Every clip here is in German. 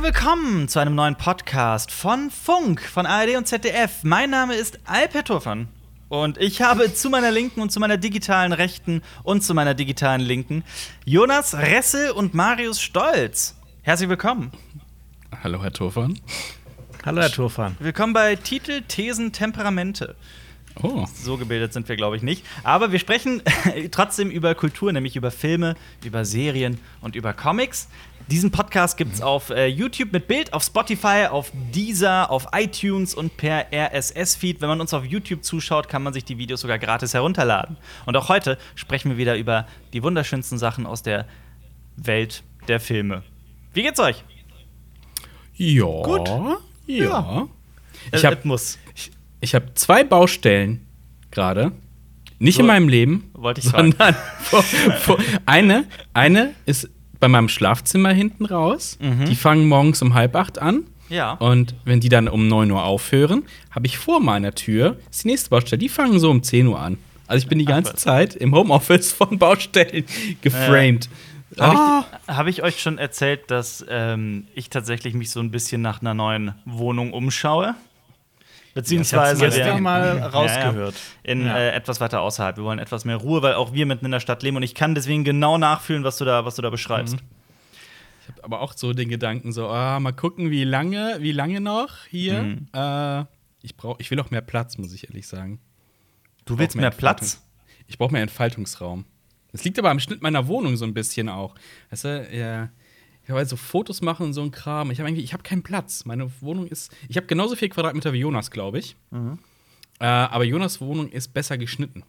Herzlich willkommen zu einem neuen Podcast von Funk, von ARD und ZDF. Mein Name ist Alper Turfan und ich habe zu meiner Linken und zu meiner digitalen Rechten und zu meiner digitalen Linken Jonas Ressel und Marius Stolz. Herzlich willkommen. Hallo, Herr Turfan. Hallo, Herr Turfan. Willkommen bei Titel, Thesen, Temperamente. Oh. So gebildet sind wir, glaube ich, nicht. Aber wir sprechen trotzdem über Kultur, nämlich über Filme, über Serien und über Comics. Diesen Podcast gibt es auf äh, YouTube mit Bild, auf Spotify, auf Deezer, auf iTunes und per RSS-Feed. Wenn man uns auf YouTube zuschaut, kann man sich die Videos sogar gratis herunterladen. Und auch heute sprechen wir wieder über die wunderschönsten Sachen aus der Welt der Filme. Wie geht's euch? Ja. Gut. Ja. Äh, Ich habe muss. ich hab zwei Baustellen gerade. Nicht So. in meinem Leben. Wollte ich fragen. sondern vor, vor, eine, eine ist bei meinem Schlafzimmer hinten raus. Mhm. Die fangen morgens um halb acht an. Ja. Und wenn die dann um 9 Uhr aufhören, habe ich vor meiner Tür, die nächste Baustelle, die fangen so um 10 Uhr an. Also ich bin die ganze. Zeit im Homeoffice von Baustellen geframed. Habe Ah. ich, hab ich euch schon erzählt, dass ähm, ich tatsächlich mich so ein bisschen nach einer neuen Wohnung umschaue? Beziehungsweise gestern der- mal Ja, rausgehört. ja. in Ja. äh, etwas weiter außerhalb. Wir wollen etwas mehr Ruhe, weil auch wir mitten in der Stadt leben und ich kann deswegen genau nachfühlen, was du da, was du da beschreibst. Ich habe aber auch so den Gedanken, so, ah, mal gucken, wie lange, wie lange noch hier. Mhm. Äh, ich, brauch, ich will auch mehr Platz, muss ich ehrlich sagen. Du willst mehr mehr Platz? Ich brauche mehr Entfaltungsraum. Das liegt aber am Schnitt meiner Wohnung so ein bisschen auch. Weißt du, ja. Ich halt so Fotos machen und so ein Kram. Ich habe irgendwie, ich habe keinen Platz. Meine Wohnung ist, ich habe genauso viel Quadratmeter wie Jonas, glaube ich. Mhm. Äh, aber Jonas Wohnung ist besser geschnitten.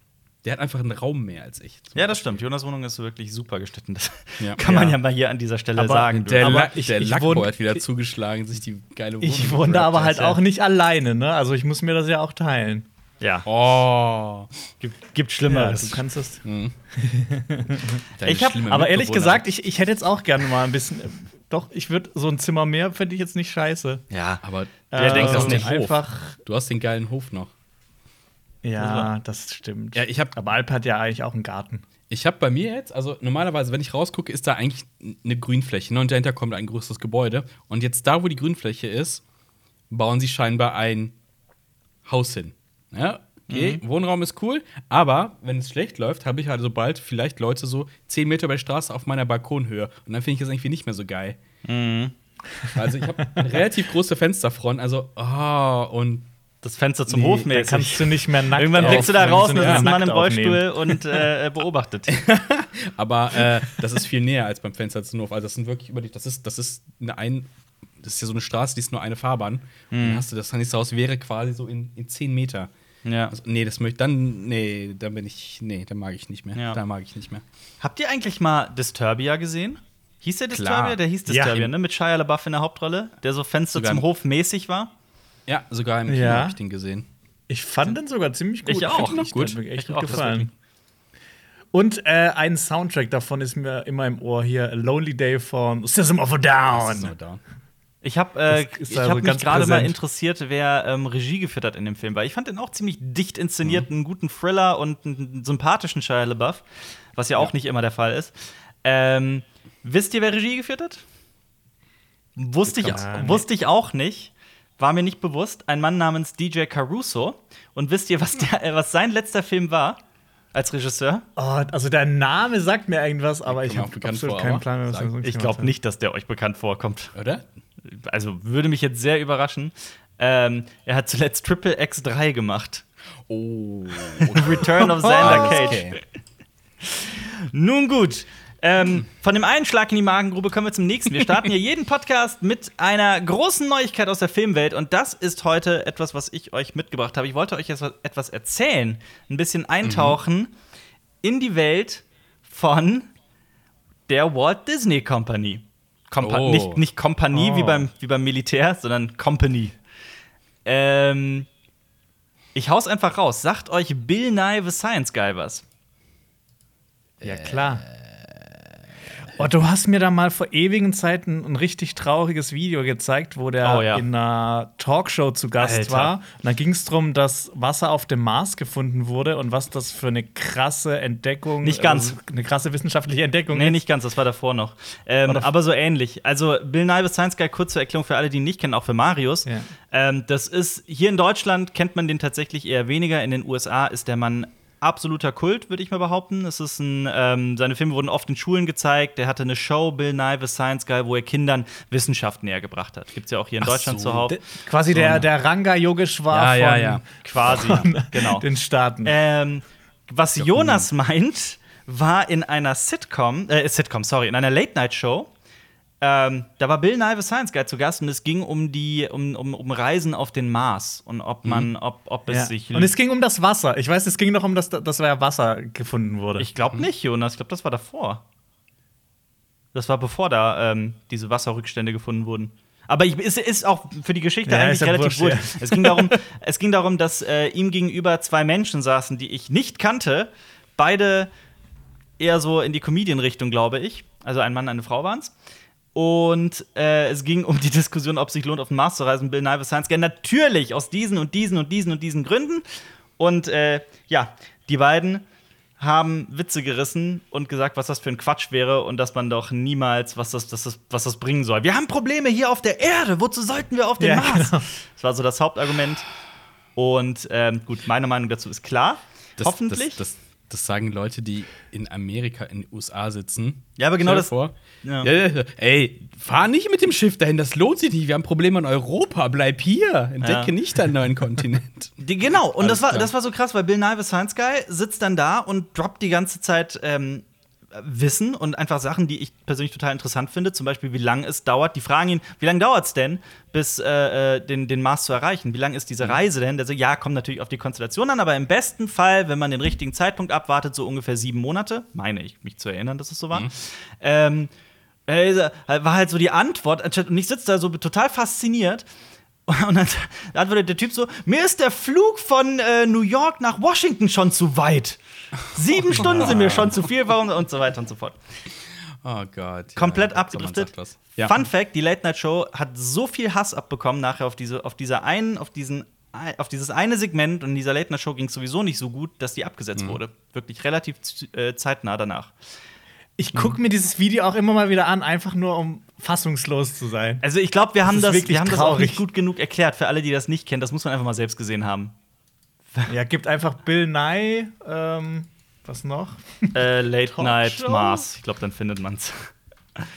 Der hat einfach einen Raum mehr als ich. Ja, das stimmt. Jonas Wohnung ist wirklich super geschnitten. Das Ja. kann man Ja. ja mal hier an dieser Stelle Aber sagen. Der, Aber Lack, ich- der Lackboy hat wieder zugeschlagen, sich die geile Wohnung Ich wohne aber halt auch nicht alleine, ne? Also ich muss mir das ja auch teilen. Ja, Oh. gibt, gibt Ja, Schlimmeres. du kannst das. Deine Ich hab- Aber ehrlich gesagt, ich, ich hätte jetzt auch gerne mal ein bisschen. Doch, ich würde so ein Zimmer mehr fände ich jetzt nicht scheiße. ja, Aber Wer Äh, denkt das nicht? Einfach. du hast den geilen Hof noch. Ja, das stimmt. Ja, ich habe aber Alp hat ja eigentlich auch einen Garten. Ich habe bei mir jetzt, also normalerweise, wenn ich rausgucke, ist da eigentlich eine Grünfläche. Ne? Und dahinter kommt ein größeres Gebäude. Und jetzt da, wo die Grünfläche ist, bauen sie scheinbar ein Haus hin. Ja, okay, Wohnraum ist cool, aber wenn es schlecht läuft, habe ich halt sobald vielleicht Leute so 10 Meter über die Straße auf meiner Balkonhöhe. Und dann finde ich das irgendwie nicht mehr so geil. Also ich habe eine relativ große Fensterfront, also, oh, und das Fenster zum Nee, Hof da mäßig. kannst du nicht mehr nackt Irgendwann blickst du da raus und da sitzt ein Mann im Rollstuhl und äh, beobachtet. Aber äh, das ist viel näher als beim Fenster zum Hof. Also das sind wirklich über die, das ist, das ist eine ein, das ist ja so eine Straße, die ist nur eine Fahrbahn. Und dann hast du das nächste Haus wäre quasi so in, in 10 Meter. Ja. Also, nee, das möchte dann, nee, dann bin ich, nee, dann mag ich nicht mehr. Ja. Da mag ich nicht mehr. Habt ihr eigentlich mal Disturbia gesehen? Hieß der Klar. Disturbia? Der hieß Ja. Disturbia, ne? Mit Shia LaBeouf in der Hauptrolle, der so Fenster Sogar- zum Hof mäßig war. Ja, sogar im Kino Ja. habe ich den gesehen. Ich fand den sogar ziemlich gut. Ich auch. Noch gut. Mir echt Ich gut gefallen. Und äh, ein Soundtrack davon ist mir immer im Ohr hier: A Lonely Day von System of a Das ist Down. nur da. Ich habe äh, ich also hab mich gerade mal interessiert, wer ähm, Regie geführt hat in dem Film, weil ich fand den auch ziemlich dicht inszeniert, einen guten Thriller und einen sympathischen Shia LaBeouf, was ja auch nicht immer der Fall ist. Ähm, wisst ihr, wer Regie geführt hat? Wusste ich, nee. wusste ich auch nicht. War mir nicht bewusst. Ein Mann namens DJ Caruso. Und wisst ihr, was, der, äh, was sein letzter Film war als Regisseur? Oh, also der Name sagt mir irgendwas, aber ich auch habe absolut vor, keinen Plan, was sag- er Ich glaube nicht, dass der euch bekannt vorkommt. Oder? Also würde mich jetzt sehr überraschen. Ähm, er hat zuletzt Triple X3 gemacht. Oh. Return of Xander Cage. Okay. Nun gut. Ähm, von dem einen Schlag in die Magengrube kommen wir zum nächsten. Wir starten hier jeden Podcast mit einer großen Neuigkeit aus der Filmwelt und das ist heute etwas, was ich euch mitgebracht habe. Ich wollte euch jetzt etwas erzählen, ein bisschen eintauchen in die Welt von der Walt Disney Company. Compa Oh. Nicht, nicht Kompanie Oh. wie, beim, wie beim Militär, sondern Company. Ähm, ich hau's einfach raus. Sagt euch Bill Nye the Science Guy was? Ja, klar. Oh, du hast mir da mal vor ewigen Zeiten ein richtig trauriges Video gezeigt, wo der Oh, ja. in einer Talkshow zu Gast Alter. war. Und da ging es darum, dass Wasser auf dem Mars gefunden wurde und was das für eine krasse Entdeckung Nicht ganz. also eine krasse wissenschaftliche Entdeckung Nee, ist. nicht ganz, das war davor noch. Ähm, War aber so ähnlich. Also, Bill Nye Science Guy, kurz zur Erklärung für alle, die ihn nicht kennen, auch für Marius. Ja. Ähm, das ist, hier in Deutschland kennt man den tatsächlich eher weniger. In den USA ist der Mann absoluter Kult, würde ich mal behaupten. Es ist ein, ähm, seine Filme wurden oft in Schulen gezeigt. Er hatte eine Show, Bill Nye the Science Guy, wo er Kindern Wissenschaft näher gebracht hat. Gibt es ja auch hier in Ach Deutschland so. zuhauf. D- Quasi der, der Ranga Yogeshwar Ja, ja, von, ja. Quasi, genau. den Staaten. Ähm, was Jonas meint, war in einer Sitcom, äh, Sitcom, sorry, in einer Late-Night-Show. Ähm, da war Bill Nye the Science Guy zu Gast und es ging um die um, um, um Reisen auf den Mars und ob man ob, ob es ja. sich Und es ging um das Wasser. Ich weiß, es ging noch um das, dass da Wasser gefunden wurde. ich glaube nicht Jonas ich glaube das war davor das war bevor da ähm, diese Wasserrückstände gefunden wurden aber ich, es ist auch für die Geschichte Ja, eigentlich ist ja relativ wurscht, wurscht. Es ging darum, es ging darum, dass äh, ihm gegenüber zwei Menschen saßen, die ich nicht kannte. Beide eher so in die Comedian-Richtung, glaube ich. Also ein Mann, eine Frau waren es. Und äh, es ging um die Diskussion, ob es sich lohnt, auf den Mars zu reisen. Bill Nye the Science Guy. Natürlich aus diesen und diesen und diesen und diesen Gründen. Und äh, ja, die beiden haben Witze gerissen und gesagt, was das für ein Quatsch wäre und dass man doch niemals, was das, das, das, was das bringen soll. Wir haben Probleme hier auf der Erde. Wozu sollten wir auf den Ja, Mars? genau. Das war so das Hauptargument. Und ähm, gut, meine Meinung dazu ist klar. Das, Hoffentlich. Das, das, das sagen Leute, die in Amerika, in den USA sitzen. Ja, aber genau das- Vor. Ja. Ja. Ja, ey, fahr nicht mit dem Schiff dahin, das lohnt sich nicht. Wir haben Probleme in Europa. Bleib hier. Entdecke nicht deinen neuen Kontinent. Die, genau, und Alles das war, klar. das war so krass, weil Bill Nye the Science Guy sitzt dann da und droppt die ganze Zeit ähm, Wissen und einfach Sachen, die ich persönlich total interessant finde. Zum Beispiel, wie lange es dauert. Die fragen ihn, wie lange dauert es denn, bis äh, äh, den, den Mars zu erreichen? Wie lange ist diese Reise denn? Der so, ja, kommt natürlich auf die Konstellation an, aber im besten Fall, wenn man den richtigen Zeitpunkt abwartet, so ungefähr sieben Monate, meine ich, mich zu erinnern, dass es so war. Ähm, äh, war halt so die Antwort. Und ich sitze da so total fasziniert. Und dann antwortet der Typ so: Mir ist der Flug von äh, New York nach Washington schon zu weit. Sieben Stunden sind mir schon zu viel, warum? Und so weiter und so fort. Oh Gott. ja. Komplett man abgedriftet. Ja. Fun Fact: Die Late Night Show hat so viel Hass abbekommen nachher auf diese, auf dieser einen, auf diesen, auf dieses eine Segment und in dieser Late Night Show ging es sowieso nicht so gut, dass die Mhm. abgesetzt wurde. Wirklich relativ äh, zeitnah danach. Ich gucke mir dieses Video auch immer mal wieder an, einfach nur um fassungslos zu sein. Also ich glaube, wir haben das, wir haben das auch nicht gut genug erklärt für alle, die das nicht kennen. Das muss man einfach mal selbst gesehen haben. Ja, gibt einfach Bill Nye, ähm, was noch? Äh, Late? Night Mars. Ich glaube, dann findet man's.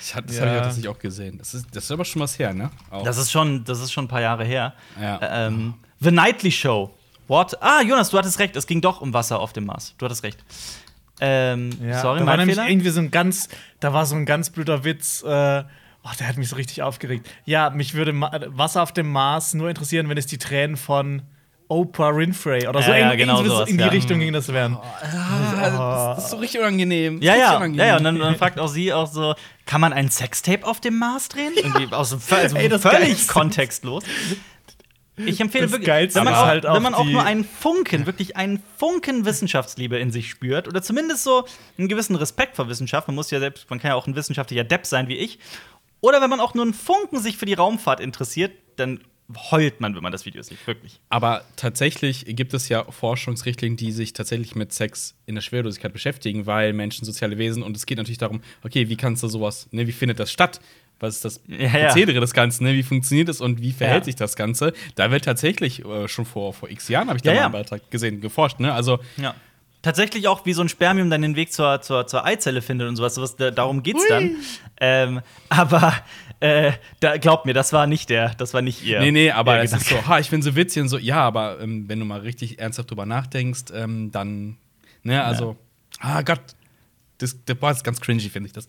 Ich hab, das Ja. habe ich auch tatsächlich auch gesehen. Das ist, das ist aber schon was her, ne? Auch. Das ist schon, das ist schon ein paar Jahre her. Ja. Ähm, The Nightly Show. What? Ah, Jonas, du hattest recht. Es ging doch um Wasser auf dem Mars. Du hattest recht. Ähm, Ja, sorry, da war mein nämlich Fehler. irgendwie so ein ganz, da war so ein ganz blöder Witz. Äh, oh, der hat mich so richtig aufgeregt. Ja, mich würde Ma Wasser auf dem Mars nur interessieren, wenn es die Tränen von Oprah Winfrey oder so Ja, ja, in, genau sowas, in die ja. Richtung ging das werden. Ah, das ist so richtig unangenehm. Ja, Das ja, unangenehm. ja, ja. Und dann, dann fragt auch sie auch so: Kann man ein Sextape auf dem Mars drehen? Irgendwie aus dem also Ey, das völlig Geilste. kontextlos. Ich empfehle Das wirklich, Geilste wenn man, auch, halt auch wenn man auch nur einen Funken, wirklich einen Funken Wissenschaftsliebe in sich spürt oder zumindest so einen gewissen Respekt vor Wissenschaft, man muss ja selbst, man kann ja auch ein wissenschaftlicher Depp sein wie ich, oder wenn man auch nur einen Funken sich für die Raumfahrt interessiert, dann heult man, wenn man das Video sieht, wirklich. Aber tatsächlich gibt es ja Forschungsrichtlinien, die sich tatsächlich mit Sex in der Schwerelosigkeit beschäftigen, weil Menschen soziale Wesen und es geht natürlich darum, okay, wie kannst du sowas, ne, wie findet das statt? Was ist das Ja, ja. Prozedere des Ganzen, ne? Wie funktioniert es und wie verhält Ja. sich das Ganze? Da wird tatsächlich äh, schon vor, vor x Jahren, habe ich da mal einen Beitrag gesehen, geforscht, ne? Also. Tatsächlich auch, wie so ein Spermium dann den Weg zur, zur, zur Eizelle findet und sowas. sowas da, darum geht's dann. Ähm, aber äh, da, glaubt mir, das war nicht der, das war nicht ihr. nee, nee, aber es ist so, ha, ich finde so witzig und so, ja, aber ähm, wenn du mal richtig ernsthaft drüber nachdenkst, ähm, dann, ne, also, ah Gott, das, das, boah, das ist ganz cringy, finde ich das.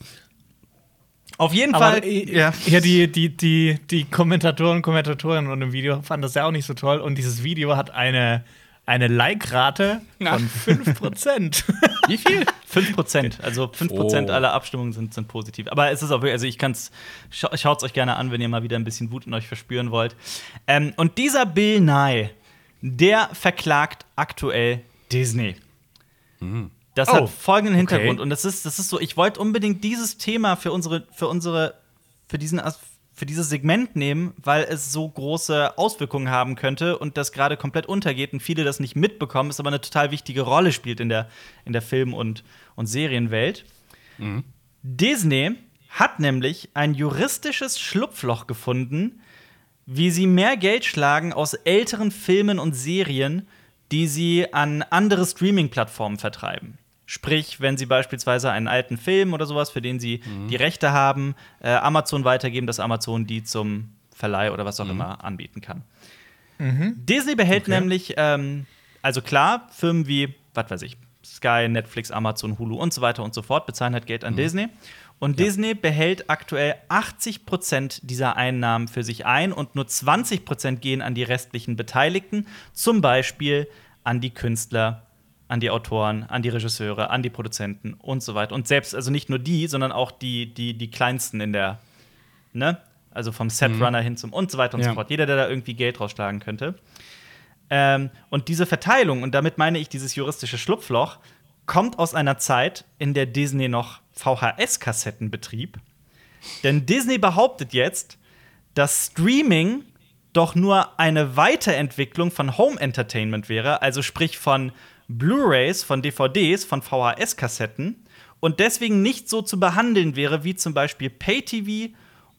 Auf jeden Aber Fall. äh, ja. ja, die, die, die, die Kommentatoren und Kommentatorinnen unter dem Video fanden das ja auch nicht so toll. Und dieses Video hat eine, eine Like-Rate von 5%. Wie viel? 5%, also 5% Oh. aller Abstimmungen sind, sind positiv. Aber es ist auch wirklich, also ich kann's, scha schaut es euch gerne an, wenn ihr mal wieder ein bisschen Wut in euch verspüren wollt. Ähm, und dieser Bill Nye, der verklagt aktuell Disney. Das Oh, hat folgenden okay. Hintergrund. Und das ist, das ist so, ich wollte unbedingt dieses Thema für unsere, für unsere, für diesen für dieses Segment nehmen, weil es so große Auswirkungen haben könnte und das gerade komplett untergeht und viele das nicht mitbekommen, es aber eine total wichtige Rolle spielt in der, in der Film- und, und Serienwelt. Disney hat nämlich ein juristisches Schlupfloch gefunden, wie sie mehr Geld schlagen aus älteren Filmen und Serien, die sie an andere Streaming-Plattformen vertreiben. Sprich, wenn sie beispielsweise einen alten Film oder sowas, für den sie die Rechte haben, äh, Amazon weitergeben, dass Amazon die zum Verleih oder was auch immer anbieten kann. Disney behält nämlich, ähm, also klar, Firmen wie, was weiß ich, Sky, Netflix, Amazon, Hulu und so weiter und so fort bezahlen halt Geld an Disney. Und Disney behält aktuell 80% dieser Einnahmen für sich ein und nur 20% gehen an die restlichen Beteiligten, zum Beispiel an die Künstler, an die Autoren, an die Regisseure, an die Produzenten und so weiter. Und selbst, also nicht nur die, sondern auch die, die, die kleinsten in der, ne? Also vom Setrunner hin zum und so weiter und Ja. so fort. Jeder, der da irgendwie Geld rausschlagen könnte. Ähm, und diese Verteilung, und damit meine ich dieses juristische Schlupfloch, kommt aus einer Zeit, in der Disney noch VHS-Kassetten betrieb. Denn Disney behauptet jetzt, dass Streaming doch nur eine Weiterentwicklung von Home Entertainment wäre, also sprich von Blu-rays, von DVDs, von VHS-Kassetten und deswegen nicht so zu behandeln wäre wie zum Beispiel Pay-TV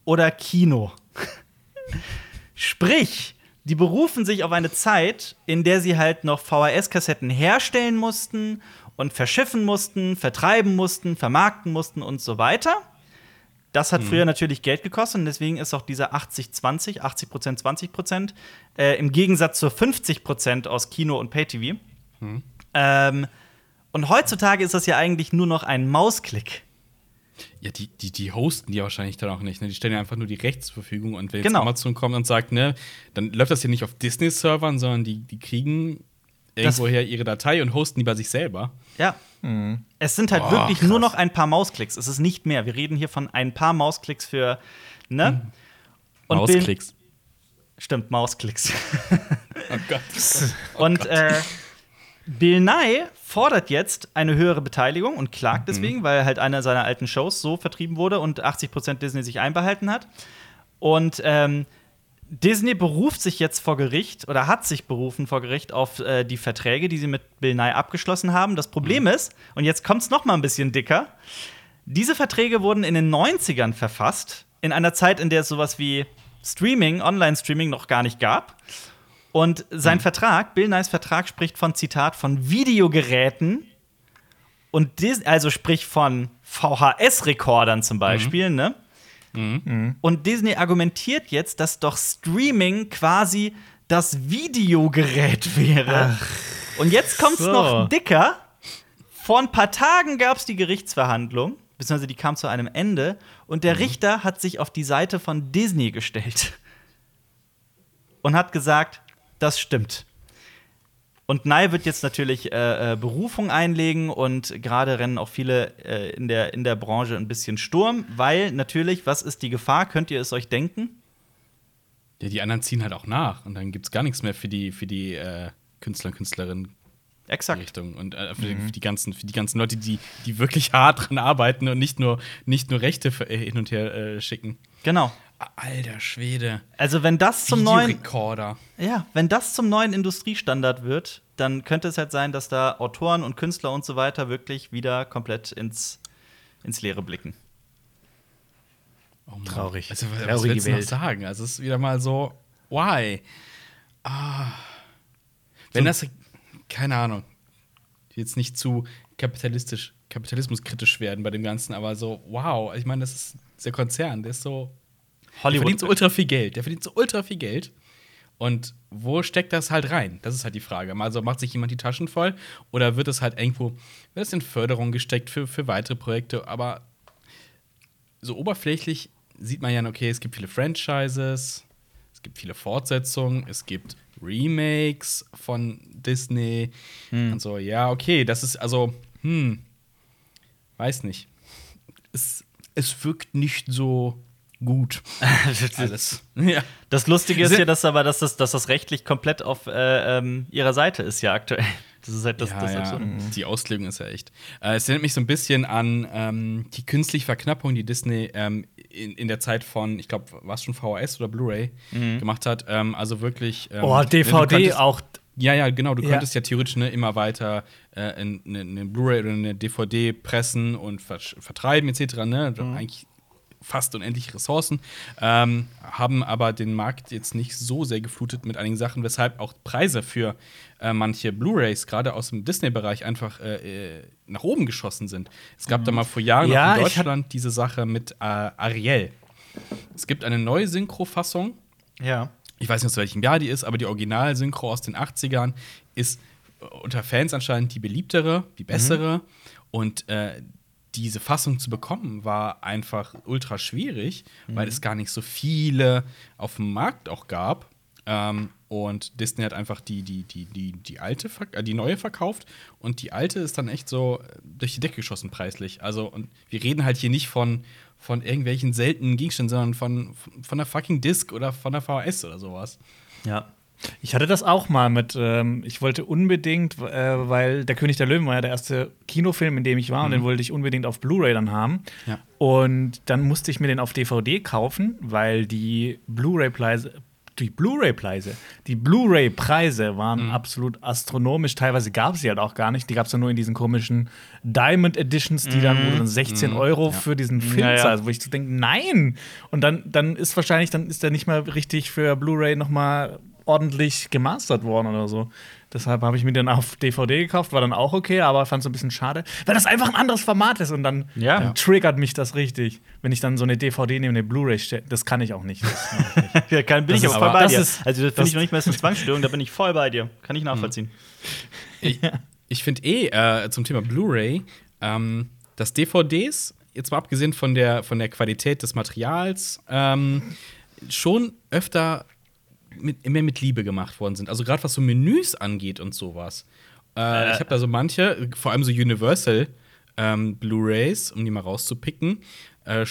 oder Kino. Sprich, die berufen sich auf eine Zeit, in der sie halt noch VHS-Kassetten herstellen mussten und verschiffen mussten, vertreiben mussten, vermarkten mussten und so weiter. Das hat früher natürlich Geld gekostet und deswegen ist auch dieser 80-20, 80 Prozent, 20 Prozent, äh, im Gegensatz zur 50 Prozent aus Kino und Pay-TV. Ähm, und heutzutage ist das ja eigentlich nur noch ein Mausklick. Ja, die, die, die hosten die wahrscheinlich dann auch nicht. Ne? Die stellen ja einfach nur die Rechte zur Verfügung. Und wenn jetzt Genau. Amazon kommt und sagt, ne, dann läuft das ja nicht auf Disney-Servern, sondern die, die kriegen Das- irgendwoher ihre Datei und hosten die bei sich selber. Ja. Es sind halt Boah, wirklich krass. nur noch ein paar Mausklicks. Es ist nicht mehr. Wir reden hier von ein paar Mausklicks für, ne? Und Bill- Mausklicks. Stimmt, Mausklicks. Oh Gott. und äh, Bill Nye fordert jetzt eine höhere Beteiligung und klagt deswegen, weil halt eine seiner alten Shows so vertrieben wurde und 80% Disney sich einbehalten hat. Und ähm, Disney beruft sich jetzt vor Gericht oder hat sich berufen vor Gericht auf äh, die Verträge, die sie mit Bill Nye abgeschlossen haben. Das Problem ist, und jetzt kommt es noch mal ein bisschen dicker, diese Verträge wurden in den 90ern verfasst, in einer Zeit, in der es sowas wie Streaming, Online-Streaming noch gar nicht gab. Und sein Vertrag, Bill Nyes Vertrag, spricht von Zitat von Videogeräten und Dis also sprich von VHS-Rekordern zum Beispiel, ne? Und Disney argumentiert jetzt, dass doch Streaming quasi das Videogerät wäre. Und jetzt kommt's so. noch dicker. Vor ein paar Tagen gab es die Gerichtsverhandlung, beziehungsweise die kam zu einem Ende, und der Richter hat sich auf die Seite von Disney gestellt und hat gesagt, das stimmt. Und Nye wird jetzt natürlich äh, äh, Berufung einlegen und gerade rennen auch viele äh, in, der, in der Branche ein bisschen Sturm, weil natürlich, was ist die Gefahr? Könnt ihr es euch denken? Ja, die anderen ziehen halt auch nach. Und dann gibt es gar nichts mehr für die, für die äh, Künstler und Künstlerinnen Exakt. Richtung. Und äh, für, die, für, die ganzen, für die ganzen Leute, die, die wirklich hart dran arbeiten und nicht nur, nicht nur Rechte für, äh, hin und her äh, schicken. Genau. Alter Schwede. Also, wenn das zum neuen, ja, wenn das zum neuen Industriestandard wird, dann könnte es halt sein, dass da Autoren und Künstler und so weiter wirklich wieder komplett ins, ins Leere blicken. Oh. Traurig. Also, was Traurige willst du noch Welt. sagen? Also, es ist wieder mal so, why? Ah. Wenn das, keine Ahnung, jetzt nicht zu kapitalistisch, kapitalismuskritisch werden bei dem Ganzen, aber so, wow, ich meine, das ist der Konzern, der ist so, der verdient so ultra viel Geld, der verdient so ultra viel Geld. Und wo steckt das halt rein? Das ist halt die Frage. Also macht sich jemand die Taschen voll oder wird es halt irgendwo, wird es in Förderung gesteckt für, für weitere Projekte, aber so oberflächlich sieht man ja, okay, es gibt viele Franchises, es gibt viele Fortsetzungen, es gibt Remakes von Disney und so. Ja, okay, das ist also, hm, weiß nicht. Es, es wirkt nicht so gut. Alles. ja. Das Lustige ist ja, dass aber dass das, dass das rechtlich komplett auf äh, ähm, ihrer Seite ist ja aktuell. Das ist halt das, ja, das ja. Absurde. Die Auslegung ist ja echt. Äh, es erinnert mich so ein bisschen an ähm, die künstliche Verknappung, die Disney ähm, in, in der Zeit von, ich glaube, war es schon VHS oder Blu-ray gemacht hat. Ähm, also wirklich. ähm, Oh, DVD auch. Ja, ja, genau. Du Ja. konntest ja theoretisch ne, immer weiter äh, eine, eine Blu-ray oder eine DVD pressen und versch- vertreiben etc. Ne? Eigentlich fast unendliche Ressourcen, ähm, haben aber den Markt jetzt nicht so sehr geflutet mit einigen Sachen, weshalb auch Preise für äh, manche Blu-rays, gerade aus dem Disney-Bereich, einfach äh, äh, nach oben geschossen sind. Es gab da mal vor Jahren Ja, in Deutschland diese Sache mit äh, Ariel. Es gibt eine neue Synchro-Fassung, Ja. ich weiß nicht, aus welchem Jahr die ist, aber die Original-Synchro aus den 80ern ist äh, unter Fans anscheinend die beliebtere, die bessere. Und äh, diese Fassung zu bekommen war einfach ultra schwierig, weil es gar nicht so viele auf dem Markt auch gab. Ähm, und Disney hat einfach die, die, die, die, die alte, äh, die neue verkauft und die alte ist dann echt so äh, durch die Decke geschossen preislich. Also, und wir reden halt hier nicht von, von irgendwelchen seltenen Gegenständen, sondern von, von der fucking Disc oder von der VHS oder sowas. Ja. Ich hatte das auch mal mit, ähm, ich wollte unbedingt, äh, weil Der König der Löwen war ja der erste Kinofilm, in dem ich war, und den wollte ich unbedingt auf Blu-ray dann haben. Ja. Und dann musste ich mir den auf DVD kaufen, weil die Blu-ray-Preise, die Blu-ray-Preise, die Blu-ray-Preise waren absolut astronomisch. Teilweise gab es sie halt auch gar nicht. Die gab es ja nur in diesen komischen Diamond Editions, die du dann 16 Euro für diesen Film Ja, ja. zahlst, wo ich so denke, nein! Und dann, dann ist wahrscheinlich, dann ist der nicht mal richtig für Blu-ray noch mal ordentlich gemastert worden oder so. Deshalb habe ich mir den auf DVD gekauft, war dann auch okay, aber fand es ein bisschen schade, weil das einfach ein anderes Format ist und dann, Ja. dann triggert mich das richtig, wenn ich dann so eine DVD neben eine Blu-ray stelle. Das kann ich auch nicht. Ja, kann, bin Das ich ist aber voll bei das dir. ist- also, das finde ich noch nicht mal als eine Zwangsstörung, da bin ich voll bei dir. Kann ich nachvollziehen. Ich, ich finde eh äh, zum Thema Blu-ray, ähm, dass DVDs, jetzt mal abgesehen von der, von der Qualität des Materials, ähm, schon öfter mit, mehr mit Liebe gemacht worden sind. Also gerade was so Menüs angeht und sowas. Äh, ich habe da so manche, vor allem so Universal ähm, Blu-rays, um die mal rauszupicken, äh,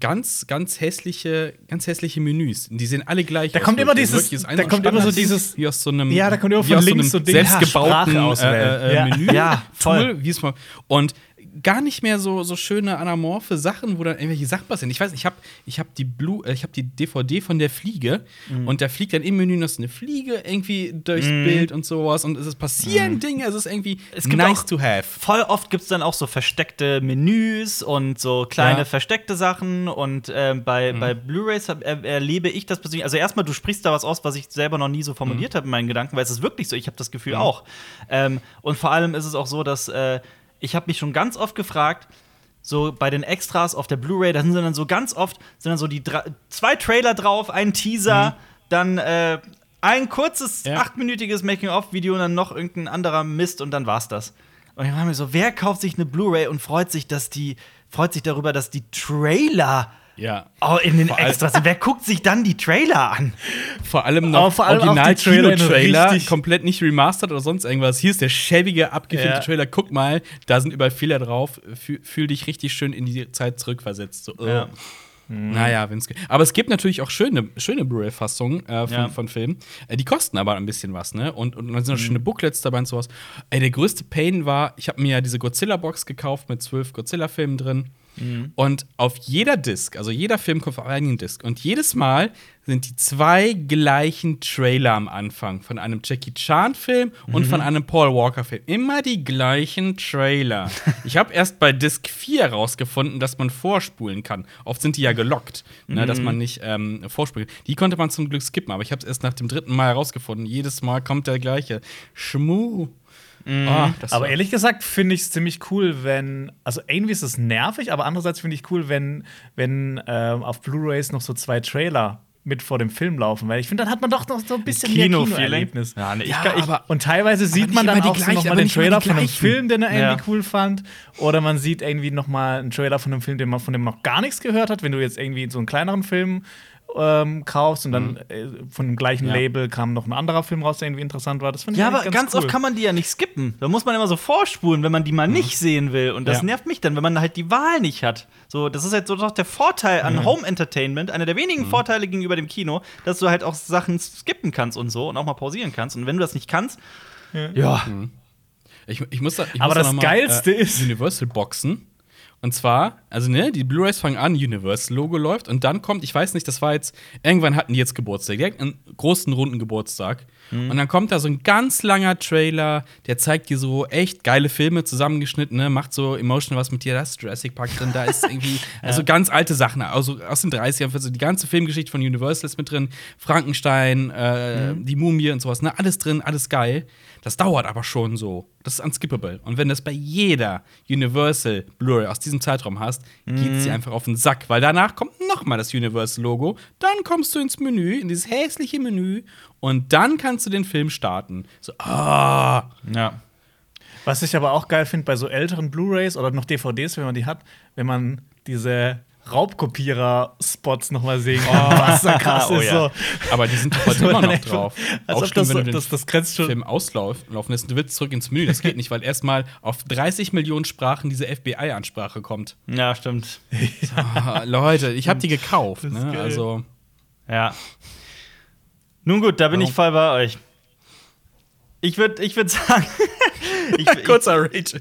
ganz, ganz hässliche, ganz hässliche Menüs. Die sehen alle gleich Da aus. kommt immer dieses- da kommt immer so dieses- wie aus so einem Ja, da kommt immer von links so so ja, selbstgebauten auswählen. äh, äh, Ja. Menü Ja, voll. Tool, wie es mal und gar nicht mehr so, so schöne anamorphe Sachen, wo dann irgendwelche Sachen passieren. Ich weiß, ich habe ich hab die Blue, äh, ich habe die DVD von der Fliege Mhm. und da fliegt dann im Menü noch so eine Fliege irgendwie durchs Bild und sowas und es ist passieren Dinge, es ist irgendwie Es nice to have. Voll oft gibt es dann auch so versteckte Menüs und so kleine Ja. versteckte Sachen. Und ähm, bei, bei Blu-Rays er, erlebe ich das persönlich. Also, erstmal, du sprichst da was aus, was ich selber noch nie so formuliert habe in meinen Gedanken, weil es ist wirklich so. Ich habe das Gefühl auch. Ähm, und vor allem ist es auch so, dass äh, ich habe mich schon ganz oft gefragt, so bei den Extras auf der Blu-ray, da sind dann so ganz oft sind dann so die drei, zwei Trailer drauf, ein Teaser, dann äh, ein kurzes Ja. achtminütiges Making-of-Video und dann noch irgendein anderer Mist und dann war's das. Und ich war mir so, wer kauft sich eine Blu-ray und freut sich, dass die freut sich darüber, dass die Trailer Ja. oh, in den Vor Extras. Wer guckt sich dann die Trailer an? Vor allem Aber noch vor allem original die Trailer richtig- komplett nicht remastered oder sonst irgendwas. Hier ist der schäbige, abgefilmte Ja. Trailer. Guck mal, da sind überall Fehler drauf. Fühl, fühl dich richtig schön in die Zeit zurückversetzt. So, Ja. äh. Naja, wenn's geht. Aber es gibt natürlich auch schöne, schöne Blu-ray-Fassungen äh, von, Ja. von Filmen. Äh, die kosten aber ein bisschen was, ne? Und, und dann sind noch Mhm. schöne Booklets dabei und sowas. Ey, der größte Pain war, ich habe mir ja diese Godzilla-Box gekauft mit zwölf Godzilla-Filmen drin. Mhm. Und auf jeder Disc, also jeder Film kommt auf einen Disc. Und jedes Mal sind die zwei gleichen Trailer am Anfang von einem Jackie Chan-Film und Mhm. von einem Paul Walker-Film. Immer die gleichen Trailer. ich habe erst bei Disc 4 rausgefunden, dass man vorspulen kann. Oft sind die ja gelockt, ne, dass Mhm. man nicht ähm, vorspulen kann. Die konnte man zum Glück skippen, aber ich habe es erst nach dem dritten Mal herausgefunden. Jedes Mal kommt der gleiche. Schmu. Mhm. Aber war- ehrlich gesagt finde ich es ziemlich cool, wenn, also irgendwie ist es nervig, aber andererseits finde ich cool, wenn, wenn ähm, auf Blu-rays noch so zwei Trailer mit vor dem Film laufen, weil ich finde, dann hat man doch noch so ein bisschen mehr Kino-Feeling. Kinoerlebnis. Ja, nee, ich Ja, ich- aber Und teilweise sieht man dann auch so gleichen, noch mal aber den Trailer von einem. Film, den er irgendwie Ja. cool fand. Oder man sieht irgendwie noch mal einen Trailer von einem Film, den man, von dem man noch gar nichts gehört hat. Wenn du jetzt irgendwie so einen kleineren Film ähm, kaufst und dann äh, von dem gleichen Mhm. Ja. Label kam noch ein anderer Film raus, der irgendwie interessant war. Das finde ich Ja, aber ganz, oft kann man die ja nicht skippen. Da muss man immer so vorspulen, wenn man die mal nicht sehen will. Und das Ja. nervt mich dann, wenn man halt die Wahl nicht hat. So, das ist halt so doch der Vorteil an Home Entertainment, einer der wenigen Vorteile gegenüber dem Kino, dass du halt auch Sachen skippen kannst und so und auch mal pausieren kannst. Und wenn du das nicht kannst, ja, Ich, ich muss da, ich Aber muss da das Geilste mal, äh, ist- Universal Boxen. Und zwar, also ne, die Blu-rays fangen an, Universal-Logo läuft und dann kommt, ich weiß nicht, das war jetzt, irgendwann hatten die jetzt Geburtstag, direkt einen großen runden Geburtstag. Und dann kommt da so ein ganz langer Trailer, der zeigt dir so echt geile Filme zusammengeschnitten, ne, macht so emotional was mit dir, da ist Jurassic Park drin, da ist irgendwie, also ganz alte Sachen, also aus den 30ern, also die ganze Filmgeschichte von Universal ist mit drin, Frankenstein, äh, die Mumie und sowas, ne, alles drin, alles geil. Das dauert aber schon so. Das ist unskippable. Und wenn du das bei jeder Universal Blu-ray aus diesem Zeitraum hast, geht sie einfach auf den Sack, weil danach kommt noch mal das Universal-Logo. Dann kommst du ins Menü, in dieses hässliche Menü, und dann kannst du den Film starten. So, ah. Ja. Was ich aber auch geil finde bei so älteren Blu-rays oder noch DVDs, wenn man die hat, wenn man diese Raubkopierer-Spots noch mal sehen kann, was da krass Oh ist. ja. so. Aber die sind doch heute immer noch drauf. Als Auch ob schlimm, das, wenn so, du das, das grenzt schon. Film auslaufen lässt, du willst zurück ins Menü. Das geht nicht, weil erstmal auf 30 Millionen Sprachen diese FBI-Ansprache kommt. Ja, stimmt. Ah, Leute, ich habe die gekauft. Ne? Also, Ja. Nun gut, da bin Warum? ich voll bei euch. Ich würde ich würd sagen, ich, ich, kurzer Rage.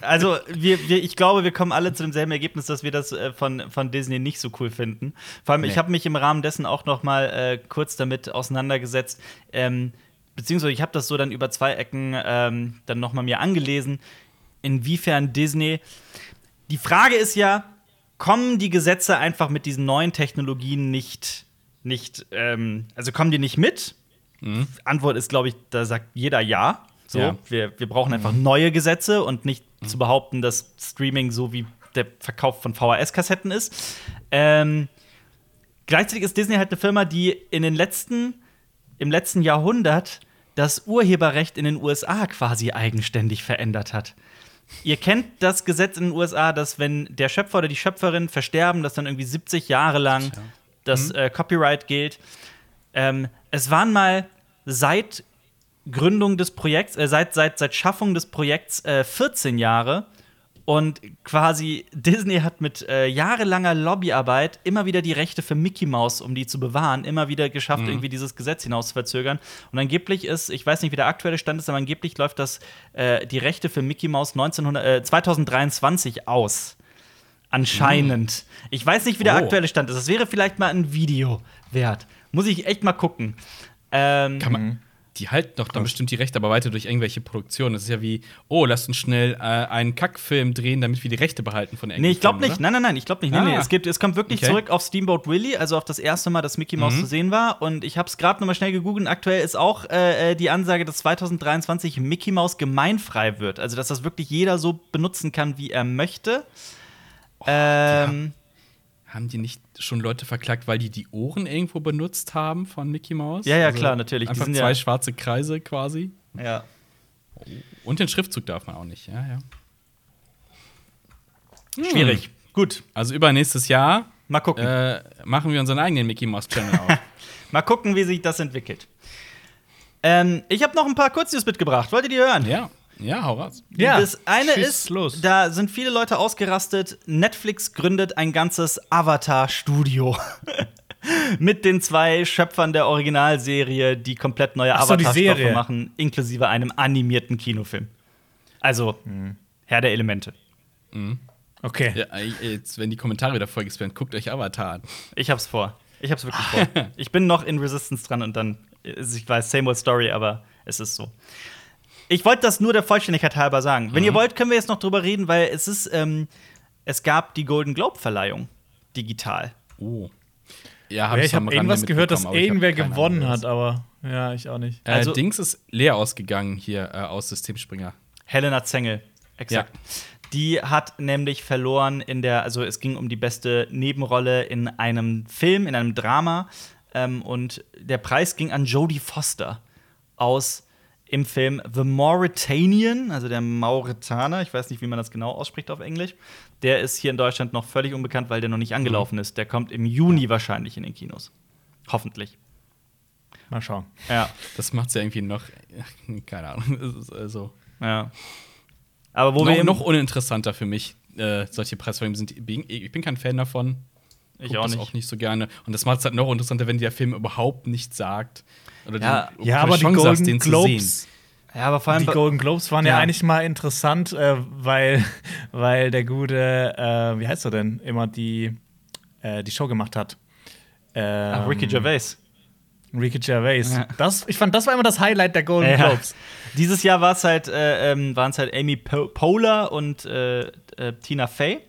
also wir, wir, ich glaube, wir kommen alle zu demselben Ergebnis, dass wir das äh, von, von Disney nicht so cool finden. Vor allem, ich Nee. habe mich im Rahmen dessen auch noch mal äh, kurz damit auseinandergesetzt. Ähm, beziehungsweise ich habe das so dann über zwei Ecken ähm, dann noch mal mir angelesen, inwiefern Disney. Die Frage ist ja, kommen die Gesetze einfach mit diesen neuen Technologien nicht, nicht ähm, also kommen die nicht mit? Antwort ist, glaube ich, da sagt jeder ja. So, Ja. wir, wir brauchen einfach neue Gesetze und nicht zu behaupten, dass Streaming so wie der Verkauf von VHS-Kassetten ist. Ähm, gleichzeitig ist Disney halt eine Firma, die in den letzten, im letzten Jahrhundert das Urheberrecht in den USA quasi eigenständig verändert hat. Ihr kennt das Gesetz in den USA, dass wenn der Schöpfer oder die Schöpferin versterben, dass dann irgendwie 70 Jahre lang das äh, Copyright gilt. Ähm, es waren mal seit Gründung des Projekts, äh, seit, seit, seit Schaffung des Projekts äh, 14 Jahre. Und quasi Disney hat mit äh, jahrelanger Lobbyarbeit immer wieder die Rechte für Mickey Mouse, um die zu bewahren, immer wieder geschafft, irgendwie dieses Gesetz hinaus zu verzögern. Und angeblich ist, ich weiß nicht, wie der aktuelle Stand ist, aber angeblich läuft das äh, die Rechte für Mickey Mouse 1900, äh, 2023 aus. Anscheinend. Ich weiß nicht, wie der Oh. aktuelle Stand ist. Das wäre vielleicht mal ein Video wert. Muss ich echt mal gucken. Ähm, Kann man, die halten doch dann bestimmt die Rechte aber weiter durch irgendwelche Produktionen. Das ist ja wie, oh, lass uns schnell äh, einen Kackfilm drehen, damit wir die Rechte behalten von Nee, irgendwelchen ich glaube nicht. oder? Nein, nein, nein, ich glaube nicht. Nee, Ah. nee, es, gibt, es kommt wirklich Okay. zurück auf Steamboat Willie, also auf das erste Mal, dass Mickey Mouse Mhm. zu sehen war. Und ich habe es gerade noch mal schnell gegoogelt. Und aktuell ist auch äh, äh, die Ansage, dass 2023 Mickey Mouse gemeinfrei wird. Also, dass das wirklich jeder so benutzen kann, wie er möchte. ähm, Haben die nicht schon Leute verklagt, weil die die Ohren irgendwo benutzt haben von Mickey Mouse? Also Ja, ja, klar, natürlich. Die Einfach sind zwei ja- schwarze Kreise quasi. ja. Und den Schriftzug darf man auch nicht, ja, ja. Hm. Schwierig. Gut, Also übernächstes Jahr mal gucken. äh, machen wir unseren eigenen Mickey Mouse Channel auf. Mal gucken, wie sich das entwickelt. Ähm, ich habe noch ein paar Kurznews mitgebracht. Wollt ihr die hören? ja, ja, hau raus. Ja, das eine schieß ist, los. da sind viele Leute ausgerastet. Netflix gründet ein ganzes Avatar-Studio. Mit den zwei Schöpfern der Originalserie, die komplett neue so, Avatar-Stoffe machen, inklusive einem animierten Kinofilm. Also, Hm. Herr der Elemente. Okay. Ja, ey, jetzt, wenn die Kommentare wieder vollgespammt, guckt euch Avatar an. Ich hab's vor. Ich hab's wirklich vor. Ich bin noch in Resistance dran und dann, ist- ich weiß, same old story, aber es ist so. Ich wollte das nur der Vollständigkeit halber sagen. Mhm. Wenn ihr wollt, können wir jetzt noch drüber reden, weil es ist, ähm, es gab die Golden Globe-Verleihung digital. Oh. Ja, Ja, hab ich am habe irgendwas gehört, dass ich irgendwer gewonnen Ahnung, hat, aber ja, ich auch nicht. Äh, Also- Dings ist leer ausgegangen hier äh, aus Systemspringer. Helena Zengel, exakt. Die hat nämlich verloren in der, also es ging um die beste Nebenrolle in einem Film, in einem Drama. Ähm, und der Preis ging an Jodie Foster aus im Film The Mauritanian, also der Mauretaner, ich weiß nicht, wie man das genau ausspricht auf Englisch. Der ist hier in Deutschland noch völlig unbekannt, weil der noch nicht angelaufen ist. Der kommt im Juni wahrscheinlich in den Kinos. Hoffentlich. Mal schauen. Ja, Das macht's ja irgendwie noch, keine Ahnung, es also ja. Aber wo wir noch, eben- noch uninteressanter für mich. Äh, solche Preisverleihungen sind. Ich bin kein Fan davon. ich auch das nicht. auch nicht so gerne. Und das macht es halt noch interessanter, wenn der Film überhaupt nichts sagt. Oder Ja, den- Ja, aber die Chance hast, Golden den Globes. Ja, aber vor allem Die Golden Globes waren ja, Ja. eigentlich mal interessant, äh, weil, weil der gute, äh, wie heißt er denn, immer die, äh, die Show gemacht hat. Ähm, Ach, Ricky Gervais. Ricky Gervais. Ja. Das, ich fand, das war immer das Highlight der Golden Ja. Globes. Dieses Jahr war es halt, äh, ähm, waren es halt Amy po Poehler und äh, äh, Tina Fey.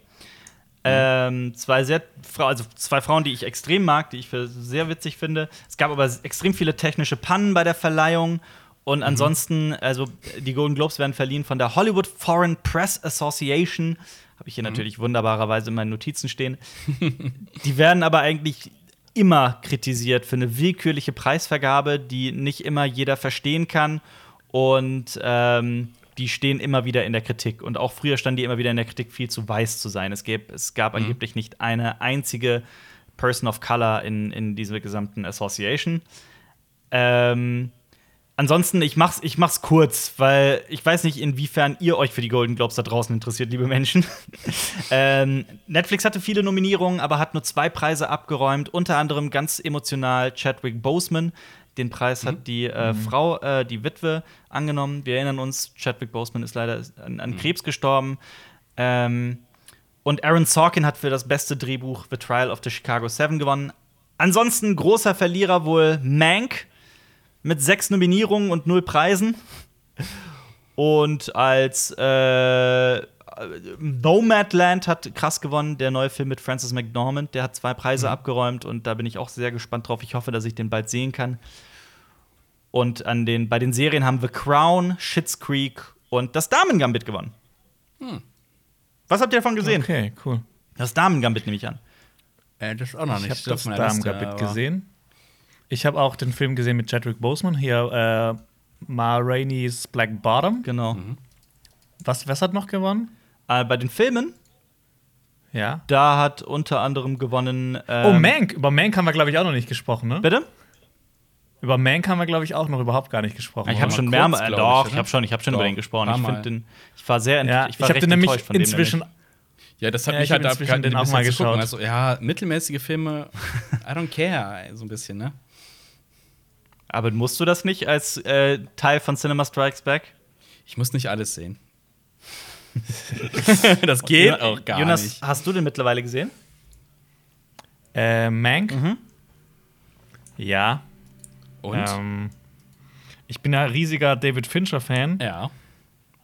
Ähm, zwei sehr, also zwei Frauen, die ich extrem mag, die ich für sehr witzig finde. Es gab aber extrem viele technische Pannen bei der Verleihung. Und ansonsten, also die Golden Globes werden verliehen von der Hollywood Foreign Press Association. Habe ich hier natürlich wunderbarerweise in meinen Notizen stehen. die werden aber eigentlich immer kritisiert für eine willkürliche Preisvergabe, die nicht immer jeder verstehen kann. Und ähm, die stehen immer wieder in der Kritik. Und auch früher standen die immer wieder in der Kritik, viel zu weiß zu sein. Es gab, es gab angeblich nicht eine einzige Person of Color in, in dieser gesamten Association. Ähm, ansonsten, ich mach's, ich mach's kurz, weil ich weiß nicht, inwiefern ihr euch für die Golden Globes da draußen interessiert, liebe Menschen. ähm, Netflix hatte viele Nominierungen, aber hat nur zwei Preise abgeräumt, unter anderem ganz emotional Chadwick Boseman. Den Preis hat die äh, Frau, äh, die Witwe, angenommen. Wir erinnern uns, Chadwick Boseman ist leider an, an Krebs gestorben. Ähm, und Aaron Sorkin hat für das beste Drehbuch The Trial of the Chicago Seven gewonnen. Ansonsten großer Verlierer wohl Mank mit sechs Nominierungen und null Preisen. Und als äh, Nomadland hat krass gewonnen, der neue Film mit Francis McDormand. Der hat zwei Preise abgeräumt und da bin ich auch sehr gespannt drauf. Ich hoffe, dass ich den bald sehen kann. Und an den, bei den Serien haben The Crown, Schitt's Creek und das Damen-Gambit gewonnen. Was habt ihr davon gesehen? Okay, cool. Das Damen-Gambit nehme ich an. Äh, das ist auch noch Ich nicht habe das Damen-Gambit aber- gesehen. Ich habe auch den Film gesehen mit Chadwick Boseman. Hier, äh, Ma Rainey's Black Bottom. Genau. Was, was hat noch gewonnen? Äh, bei den Filmen, Ja. da hat unter anderem gewonnen. oh, ähm, Mank. Über Mank haben wir, glaube ich, auch noch nicht gesprochen, ne? Bitte? Über Mank haben wir, glaube ich, auch noch überhaupt gar nicht gesprochen. Ich habe schon mehrmals, ich, doch, oder? ich habe schon, ich habe schon Doch, über den gesprochen. Ich den, ich war sehr, Ja, ich ich, war habe recht den nämlich enttäuscht von dem inzwischen. nämlich. Ja, das hat Ja, mich ich halt hab abgehalten, den auch mal geschaut. Also, ja, mittelmäßige Filme, I don't care, so ein bisschen, ne? Aber musst du das nicht als äh, Teil von Cinema Strikes Back? Ich muss nicht alles sehen. das geht Jo- auch gar Jonas, nicht. hast du den mittlerweile gesehen? Äh, Mank? Mhm. Ja. Und? Ähm, ich bin ja riesiger David Fincher-Fan, ja.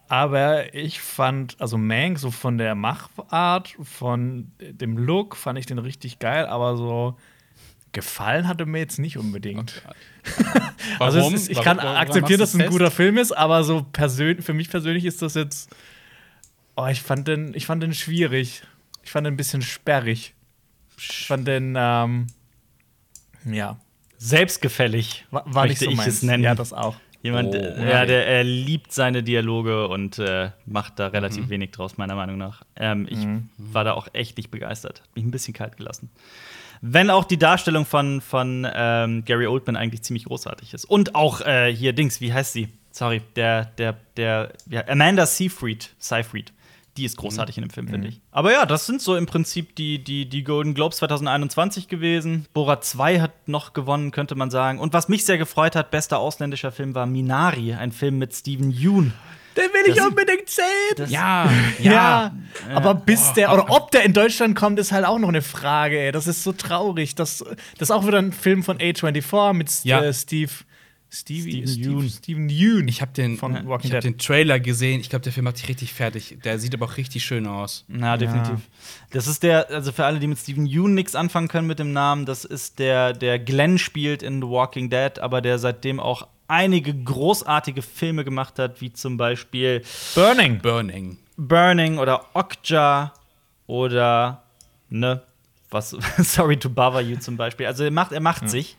aber ich fand, also Mank, so von der Machart, von dem Look, fand ich den richtig geil, aber so gefallen hatte mir jetzt nicht unbedingt. Also es ist, ich kann Warum- akzeptieren, dass es ein guter? Film ist, aber so persön für mich persönlich ist das jetzt. Oh, ich fand den, ich fand den schwierig. Ich fand den ein bisschen sperrig. Ich fand den, ähm, ja, Selbstgefällig, war, nicht so ich meins. es nennen. Ja, das auch. Jemand, Oh, äh, okay. ja, der er liebt seine Dialoge und äh, macht da Mhm. relativ wenig draus, meiner Meinung nach. Ähm, ich war da auch echt nicht begeistert. Hat mich ein bisschen kalt gelassen. Wenn auch die Darstellung von, von ähm, Gary Oldman eigentlich ziemlich großartig ist. Und auch äh, hier Dings, wie heißt sie? Sorry, der, der, der, ja, Amanda Seyfried, Seyfried. Die ist großartig in dem Film, finde ich. Aber ja, das sind so im Prinzip die, die, die Golden Globes 2021 gewesen. Borat 2 hat noch gewonnen, könnte man sagen. Und was mich sehr gefreut hat, bester ausländischer Film war Minari, ein Film mit Steven Yeun. Den will ich Das- unbedingt sehen! Das- Ja, Ja, ja. aber bis der oder ob der in Deutschland kommt, ist halt auch noch eine Frage. Ey. Das ist so traurig. Das, das ist auch wieder ein Film von A24 mit Ja. äh, Steve. Stevie, Steven Yeun. Steven Yeun. Ich habe den, Von Walking ich hab Dead. den Trailer gesehen. Ich glaube, der Film macht sich richtig fertig. Der sieht aber auch richtig schön aus. Na, definitiv. Das ist der, also für alle, die mit Steven Yeun nichts anfangen können mit dem Namen, das ist der, der Glenn spielt in The Walking Dead, aber der seitdem auch einige großartige Filme gemacht hat, wie zum Beispiel Burning. Burning. Burning oder Okja oder ne, was, Sorry to Bother You zum Beispiel. Also er macht, er macht sich.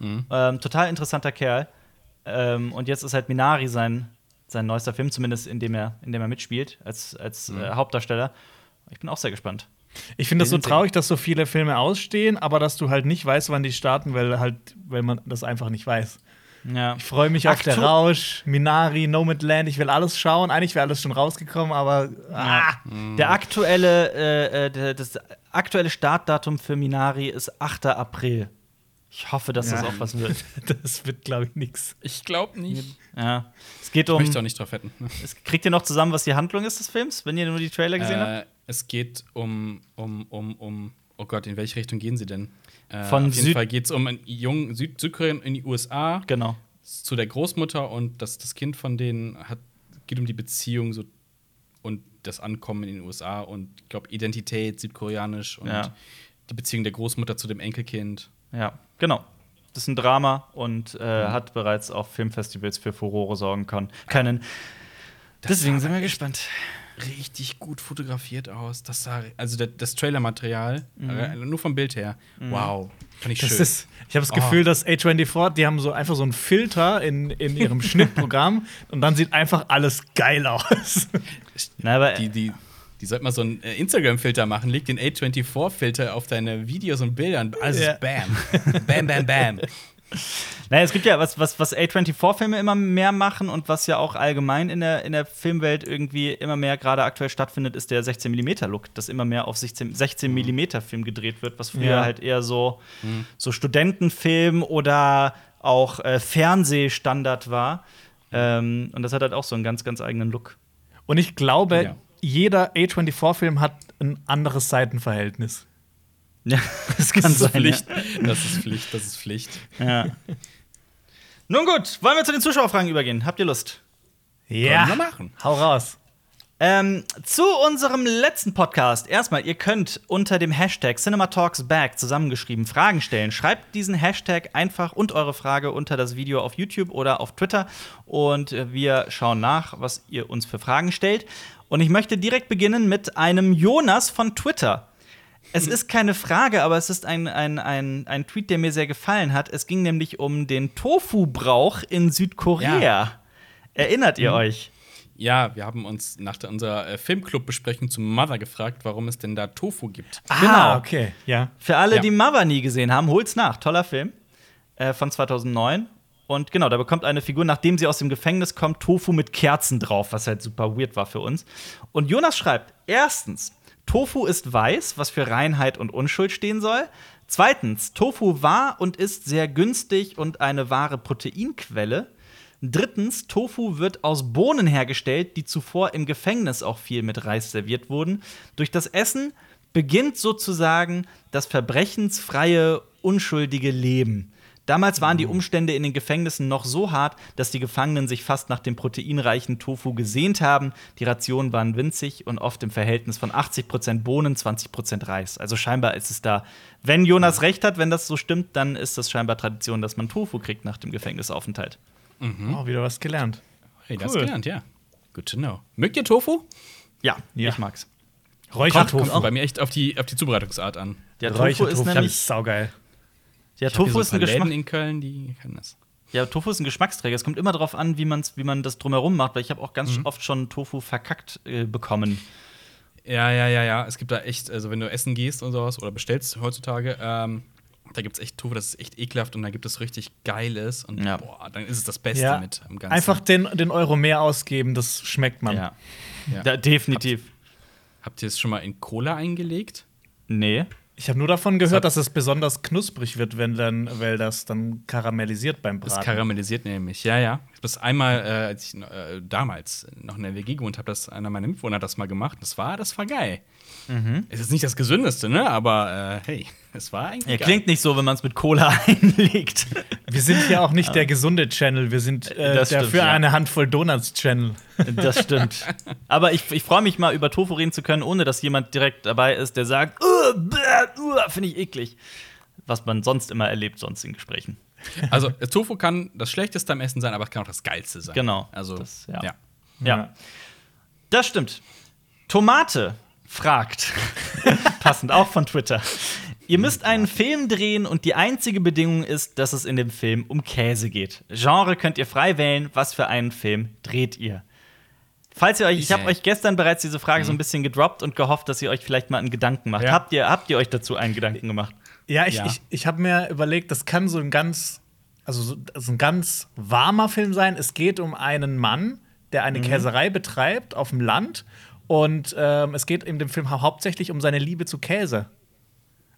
Ähm, total interessanter Kerl. Ähm, und jetzt ist halt Minari sein, sein neuester Film, zumindest in dem er, in dem er mitspielt, als, als äh, Hauptdarsteller. Ich bin auch sehr gespannt. Ich finde das so traurig, dass so viele Filme ausstehen, aber dass du halt nicht weißt, wann die starten, weil halt, weil man das einfach nicht weiß. Ja. Ich freue mich auf Aktu- der Rausch, Minari, Nomadland. Ich will alles schauen. Eigentlich wäre alles schon rausgekommen, aber ah, Der aktuelle, äh, äh, das aktuelle Startdatum für Minari ist 8. April. Ich hoffe, dass das Ja. auch was wird. Das wird, glaube ich, nix. Ich glaube nicht. Ja. Es geht Ich um. möchte auch nicht drauf wetten. Es, kriegt ihr noch zusammen, was die Handlung ist des Films, wenn ihr nur die Trailer gesehen habt? Äh, es geht um, um, um, um, oh Gott, in welche Richtung gehen sie denn? Äh, Von auf jeden Süd- Fall geht es um einen jungen Süd Südkoreaner in die USA Genau. zu der Großmutter und das, das Kind von denen hat, geht um die Beziehung so, und das Ankommen in den USA und ich glaube Identität südkoreanisch und Ja. die Beziehung der Großmutter zu dem Enkelkind. Ja, genau. Das ist ein Drama und Mhm. äh, hat bereits auf Filmfestivals für Furore sorgen kon- können. Deswegen sind wir gespannt. Richtig gut fotografiert aus. Das sah, also das, das Trailermaterial, äh, nur vom Bild her. Wow, fand ich Das schön. ist, ich habe das Oh. Gefühl, dass A24, die haben so einfach so einen Filter in, in ihrem Schnittprogramm und dann sieht einfach alles geil aus. Na, aber die, die, die sollten mal so einen äh, Instagram-Filter machen. Leg den A24-Filter auf deine Videos und Bilder und alles Ja. ist Bam. Bam, bam, bam. Naja, es gibt ja was, was, was A24-Filme immer mehr machen und was ja auch allgemein in der, in der Filmwelt irgendwie immer mehr gerade aktuell stattfindet, ist der 16mm-Look, dass immer mehr auf 16, 16mm-Film gedreht wird, was früher Ja. halt eher so, so Studentenfilm oder auch äh, Fernsehstandard war. Ähm, und das hat halt auch so einen ganz, ganz eigenen Look. Und ich glaube, Ja. Jeder A24-Film hat ein anderes Seitenverhältnis. Ja, das kann Das ist sein. Pflicht. Das ist Pflicht, das ist Pflicht. Ja. Ja. Nun gut, wollen wir zu den Zuschauerfragen übergehen? Habt ihr Lust? Ja, wir machen. hau raus. Ähm, zu unserem letzten Podcast. Erstmal, ihr könnt unter dem Hashtag CinemaTalksBack zusammengeschrieben Fragen stellen. Schreibt diesen Hashtag einfach und eure Frage unter das Video auf YouTube oder auf Twitter und äh, wir schauen nach, was ihr uns für Fragen stellt. Und ich möchte direkt beginnen mit einem Jonas von Twitter. Es ist keine Frage, aber es ist ein, ein, ein, ein Tweet, der mir sehr gefallen hat. Es ging nämlich um den Tofu-Brauch in Südkorea. Ja. Erinnert ihr euch? Ja, wir haben uns nach der, unserer äh, Filmclub-Besprechung zu Mother gefragt, warum es denn da Tofu gibt. Genau. okay, ja. Für alle, Ja. die Mother nie gesehen haben, holt's nach. Toller Film äh, von 2009. Und genau, da bekommt eine Figur, nachdem sie aus dem Gefängnis kommt, Tofu mit Kerzen drauf, was halt super weird war für uns. Und Jonas schreibt: Erstens, Tofu ist weiß, was für Reinheit und Unschuld stehen soll. Zweitens, Tofu war und ist sehr günstig und eine wahre Proteinquelle. Drittens, Tofu wird aus Bohnen hergestellt, die zuvor im Gefängnis auch viel mit Reis serviert wurden. Durch das Essen beginnt sozusagen das verbrechensfreie, unschuldige Leben. Damals waren die Umstände in den Gefängnissen noch so hart, dass die Gefangenen sich fast nach dem proteinreichen Tofu gesehnt haben. Die Rationen waren winzig und oft im Verhältnis von 80% Bohnen, 20% Reis. Also scheinbar ist es da, wenn Jonas recht hat, wenn das so stimmt, dann ist das scheinbar Tradition, dass man Tofu kriegt nach dem Gefängnisaufenthalt. Oh, wieder was gelernt. Hey, das Cool. gelernt, ja. Good to know. Mögt ihr Tofu? Ja, Ja. ich mag's. Räuchertofu. Kommt bei mir echt auf die, auf die Zubereitungsart an. Der Tofu ist Räuchertofu nämlich saugeil. Der Ich Tofu so ist ein paar Läden Geschmack in Köln, die können das. Ja, Tofu ist ein Geschmacksträger. Es kommt immer darauf an, wie, man's, wie man das drumherum macht, weil ich habe auch ganz oft schon Tofu verkackt äh, bekommen. Ja, ja, ja, ja. Es gibt da echt, also wenn du essen gehst und sowas oder bestellst heutzutage, ähm, da gibt es echt Tofu, das ist echt ekelhaft und da gibt es richtig Geiles und Ja. boah, dann ist es das Beste Ja, mit am Ganzen. einfach den, den Euro mehr ausgeben, das schmeckt man. Ja. Ja. Da, definitiv. Habt ihr es schon mal in Cola eingelegt? Nee. Ich habe nur davon Das gehört, hat- dass es besonders knusprig wird, wenn dann, weil das dann karamellisiert beim Das Braten. karamellisiert nämlich, ja, ja. Ich hab das einmal, äh, als ich äh, damals noch in der WG gewohnt habe, das einer meiner Mitbewohner hat das mal gemacht. Das war, das war geil. Mhm. Es ist nicht das Gesündeste, ne? Aber äh, hey, es war eigentlich. Ja, klingt nicht so, wenn man es mit Cola einlegt. Wir sind hier auch nicht der gesunde Channel, wir sind äh, Das der stimmt, für ja. eine Handvoll Donuts Channel. Das stimmt. Aber ich, ich freue mich mal, über Tofu reden zu können, ohne dass jemand direkt dabei ist, der sagt, "Uh, uh, finde ich eklig. Was man sonst immer erlebt, sonst in Gesprächen. Also, Tofu kann das Schlechteste am Essen sein, aber es kann auch das Geilste sein. Genau. Also, Das- ja. ja. Ja. Das stimmt. Tomate fragt, passend auch von Twitter. Ihr müsst einen Film drehen und die einzige Bedingung ist, dass es in dem Film um Käse geht. Genre könnt ihr frei wählen, was für einen Film dreht ihr. Falls ihr euch, ich habe euch gestern bereits diese Frage so ein bisschen gedroppt und gehofft, dass ihr euch vielleicht mal einen Gedanken macht. Ja. Habt, ihr, habt ihr euch dazu einen Gedanken gemacht? Ja, ich, Ja. ich, ich habe mir überlegt, das kann so ein ganz, also so, so ein ganz warmer Film sein. Es geht um einen Mann, der Mhm. eine Käserei betreibt auf dem Land. Und ähm, es geht in dem Film hau- hauptsächlich um seine Liebe zu Käse.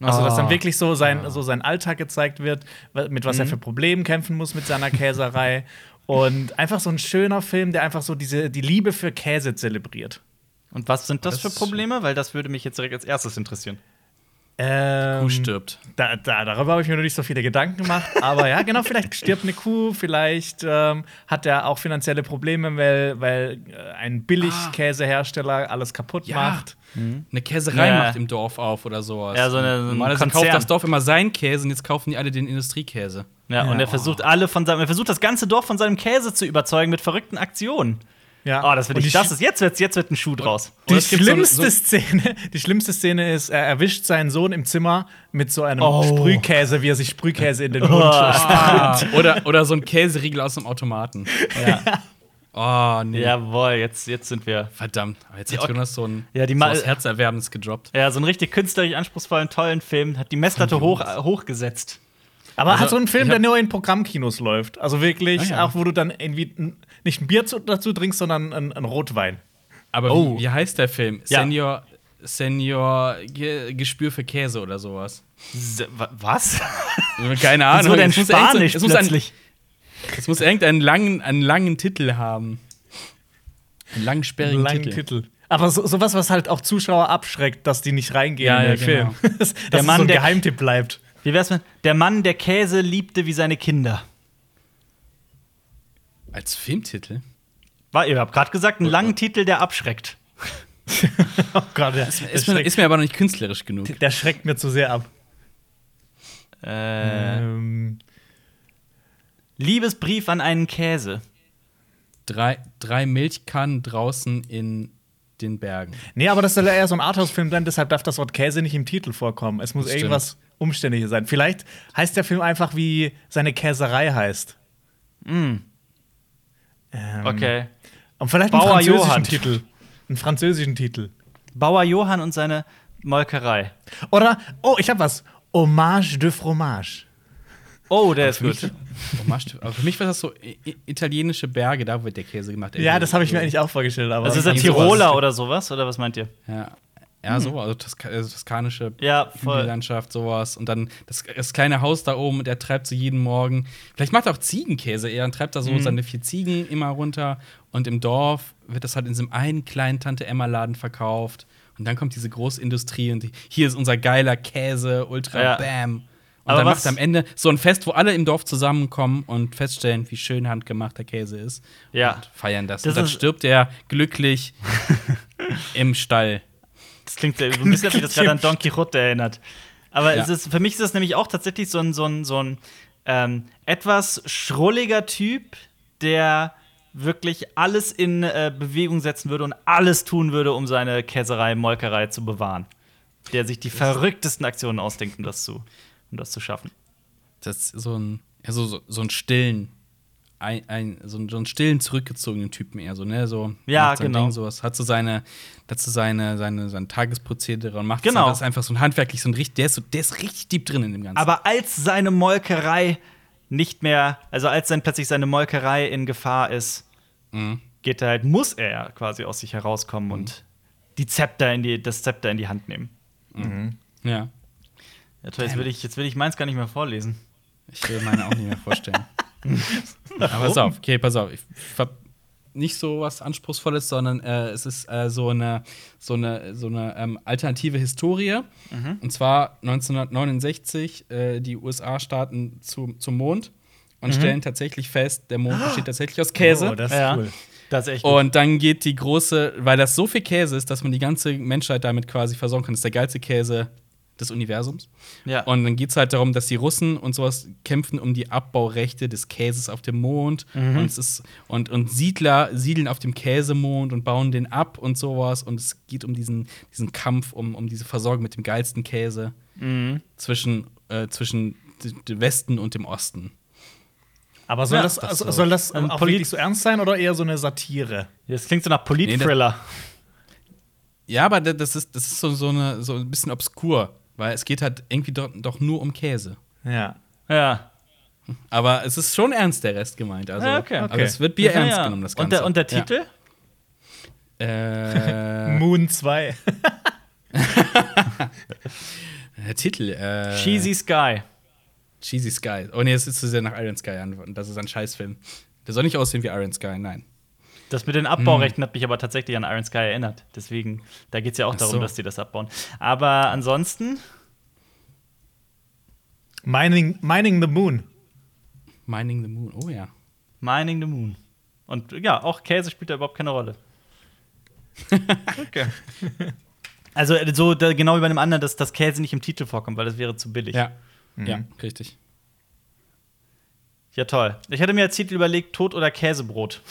Also, dass dann Oh. wirklich so sein, so sein Alltag gezeigt wird, mit was er für Problemen kämpfen muss mit seiner Käserei. Und einfach so ein schöner Film, der einfach so diese, die Liebe für Käse zelebriert. Und was sind das, Das für Probleme? Weil das würde mich jetzt direkt als erstes interessieren. Ähm, Kuh stirbt. Da, da, darüber habe ich mir noch nicht so viele Gedanken gemacht. Aber ja, genau, vielleicht stirbt eine Kuh, vielleicht ähm, hat er auch finanzielle Probleme, weil, weil äh, ein Billigkäsehersteller alles kaputt Ja. macht. Eine Käserei Ja. macht im Dorf auf oder sowas. Ja, so eine- so ein Normalerweise Konzern. kauft das Dorf immer seinen Käse und jetzt kaufen die alle den Industriekäse. Ja, und Ja. er versucht alle von seinem, er versucht das ganze Dorf von seinem Käse zu überzeugen mit verrückten Aktionen. Ja. Oh, das will Und ich. Das ist jetzt wird's, jetzt wird ein Schuh draus. Die gibt so schlimmste, so- Szene, die schlimmste Szene ist, er erwischt seinen Sohn im Zimmer mit so einem Oh. Sprühkäse, wie er sich Sprühkäse in den Mund Ah, schlägt. oder, oder so ein Käseriegel aus dem Automaten. Ja. Oh, nee. Jawohl, jetzt, jetzt sind wir. Verdammt. Aber jetzt Die hat Jonas so ein Ja, die so was Herzerwärmendes gedroppt. Ja, so einen richtig künstlerisch anspruchsvollen, tollen Film. Hat die Messlatte hoch, hochgesetzt. Aber Also, hat so einen Film, der nur in Programmkinos läuft. Also wirklich, Ah, ja. auch wo du dann irgendwie nicht ein Bier zu, dazu trinkst, sondern ein, ein Rotwein. Aber Oh. wie, wie heißt der Film? Ja. Senior, Senior Ge Gespür für Käse oder sowas. S- wa- Was? Keine Ahnung. Wieso denn Es muss irgend so- Spanisch es muss, ein, plötzlich? es muss irgendeinen langen, einen langen Titel haben. Einen langen, sperrigen langen Titel. Titel. Aber so, sowas, was halt auch Zuschauer abschreckt, dass die nicht reingehen Ja, in ja, den Film. genau. dass Der Mann, so ein der- Geheimtipp bleibt. Wie wär's mit Der Mann, der Käse liebte wie seine Kinder? Als Filmtitel? War, ihr habt gerade gesagt, einen langen Titel, der abschreckt. Oh Gott, der, der, Ist mir, ist mir aber noch nicht künstlerisch genug. der schreckt mir zu sehr ab. Äh, Ähm, Liebesbrief an einen Käse. Drei, drei Milchkannen draußen in den Bergen. nee, aber das soll ja eher so ein Arthouse-Film sein, deshalb darf das Wort Käse nicht im Titel vorkommen. Es muss stimmt. irgendwas Umständliches sein. Vielleicht heißt der Film einfach, wie seine Käserei heißt. Mm, Ähm, okay. Und vielleicht einen Bauer französischen Johann. Titel. Einen französischen Titel. Bauer Johann und seine Molkerei. Oder, oh, ich hab was. Hommage de fromage. Oh, der ist gut. Hommage- aber für mich war das so italienische Berge, da wird der Käse gemacht. Ja, das habe ich mir eigentlich auch vorgestellt. Aber Also ist er sowas. Tiroler oder sowas? Oder was meint ihr? Ja, ja so, also, Toska also toskanische Ja. Hügellandschaft, sowas. Und dann das, das kleine Haus da oben, der treibt so jeden Morgen. Vielleicht macht er auch Ziegenkäse eher und treibt da so Mhm. seine vier Ziegen immer runter. Und im Dorf wird das halt in diesem einen kleinen Tante-Emma-Laden verkauft. Und dann kommt diese Großindustrie und die, hier ist unser geiler Käse, Ultra Ja. Bam. Und Aber dann macht er am Ende so ein Fest, wo alle im Dorf zusammenkommen und feststellen, wie schön handgemachter Käse ist. Ja. Und feiern das. Das und dann stirbt er glücklich im Stall. Das klingt so ein bisschen, wie das gerade an Don Quixote erinnert. Aber Ja. es ist, für mich ist das nämlich auch tatsächlich so ein, so ein, so ein ähm, etwas schrulliger Typ, der wirklich alles in äh, Bewegung setzen würde und alles tun würde, um seine Käserei, Molkerei zu bewahren. Der sich die verrücktesten Aktionen ausdenkt, um das zu, um das zu schaffen. das ist so ein, ja, so, so, so ein stillen, ein, ein, so, einen, so einen stillen, zurückgezogenen Typen eher so, ne? So, Ja, genau. Ding, sowas, hat so seine, dazu seine, seine, sein Tagesprozedere und macht Genau. das einfach, ist einfach so ein handwerklich, so ein richtig, der ist, so, der ist richtig deep drin in dem Ganzen. Aber als seine Molkerei nicht mehr, also als dann plötzlich seine Molkerei in Gefahr ist, Mhm. geht er halt, muss er quasi aus sich herauskommen und die Zepter in die, das Zepter in die Hand nehmen. ja. Ja, toll, jetzt will, ich, jetzt will ich meins gar nicht mehr vorlesen. Ich will meine auch nicht mehr vorstellen. Pass auf, okay, pass auf. Ich hab nicht so was Anspruchsvolles, sondern äh, es ist äh, so eine, so eine, so eine ähm, alternative Historie. Und zwar 1969, äh, die USA starten zu, zum Mond und stellen tatsächlich fest, der Mond besteht tatsächlich aus Käse. Oh, das ist Ja. cool. Das ist echt gut. Und dann geht die große, weil das so viel Käse ist, dass man die ganze Menschheit damit quasi versorgen kann. Das ist der geilste Käse des Universums. Ja. Und dann geht es halt darum, dass die Russen und sowas kämpfen um die Abbaurechte des Käses auf dem Mond. Mhm. Und, es ist, und, und Siedler siedeln auf dem Käsemond und bauen den ab und sowas. Und es geht um diesen, diesen Kampf, um, um diese Versorgung mit dem geilsten Käse Mhm. zwischen, äh, zwischen dem Westen und dem Osten. Aber soll Ja, das, das also, so. soll das Ein auch Polit- wirklich so ernst sein oder eher so eine Satire? Das klingt so nach Polit-Thriller. Ja, aber da- das ist, das ist so, so, eine, so ein bisschen obskur, weil es geht halt irgendwie doch, doch nur um Käse. Ja. ja. Aber es ist schon ernst der Rest gemeint. Also, Ja, okay. Also Okay. es wird Bier Ja, ernst ja. genommen, das und Ganze. der, und der Titel? Ja. Äh, Moon 2. Der Titel. Äh, Cheesy Sky. Cheesy Sky. Oh nee, das ist zu sehr nach Iron Sky an. Und Das ist ein Scheißfilm. Der soll nicht aussehen wie Iron Sky, nein. Das mit den Abbaurechten hat mich aber tatsächlich an Iron Sky erinnert. Deswegen, da geht es ja auch Ach darum, so. dass die das abbauen. Aber ansonsten, Mining, Mining the Moon. Mining the Moon. Oh ja. Mining the Moon. Und ja, auch Käse spielt da überhaupt keine Rolle. okay. Also äh, so da, genau wie bei einem anderen, dass das Käse nicht im Titel vorkommt, weil das wäre zu billig. Ja. Ja, richtig. Ja, toll. Ich hatte mir als Titel überlegt, Tod oder Käsebrot.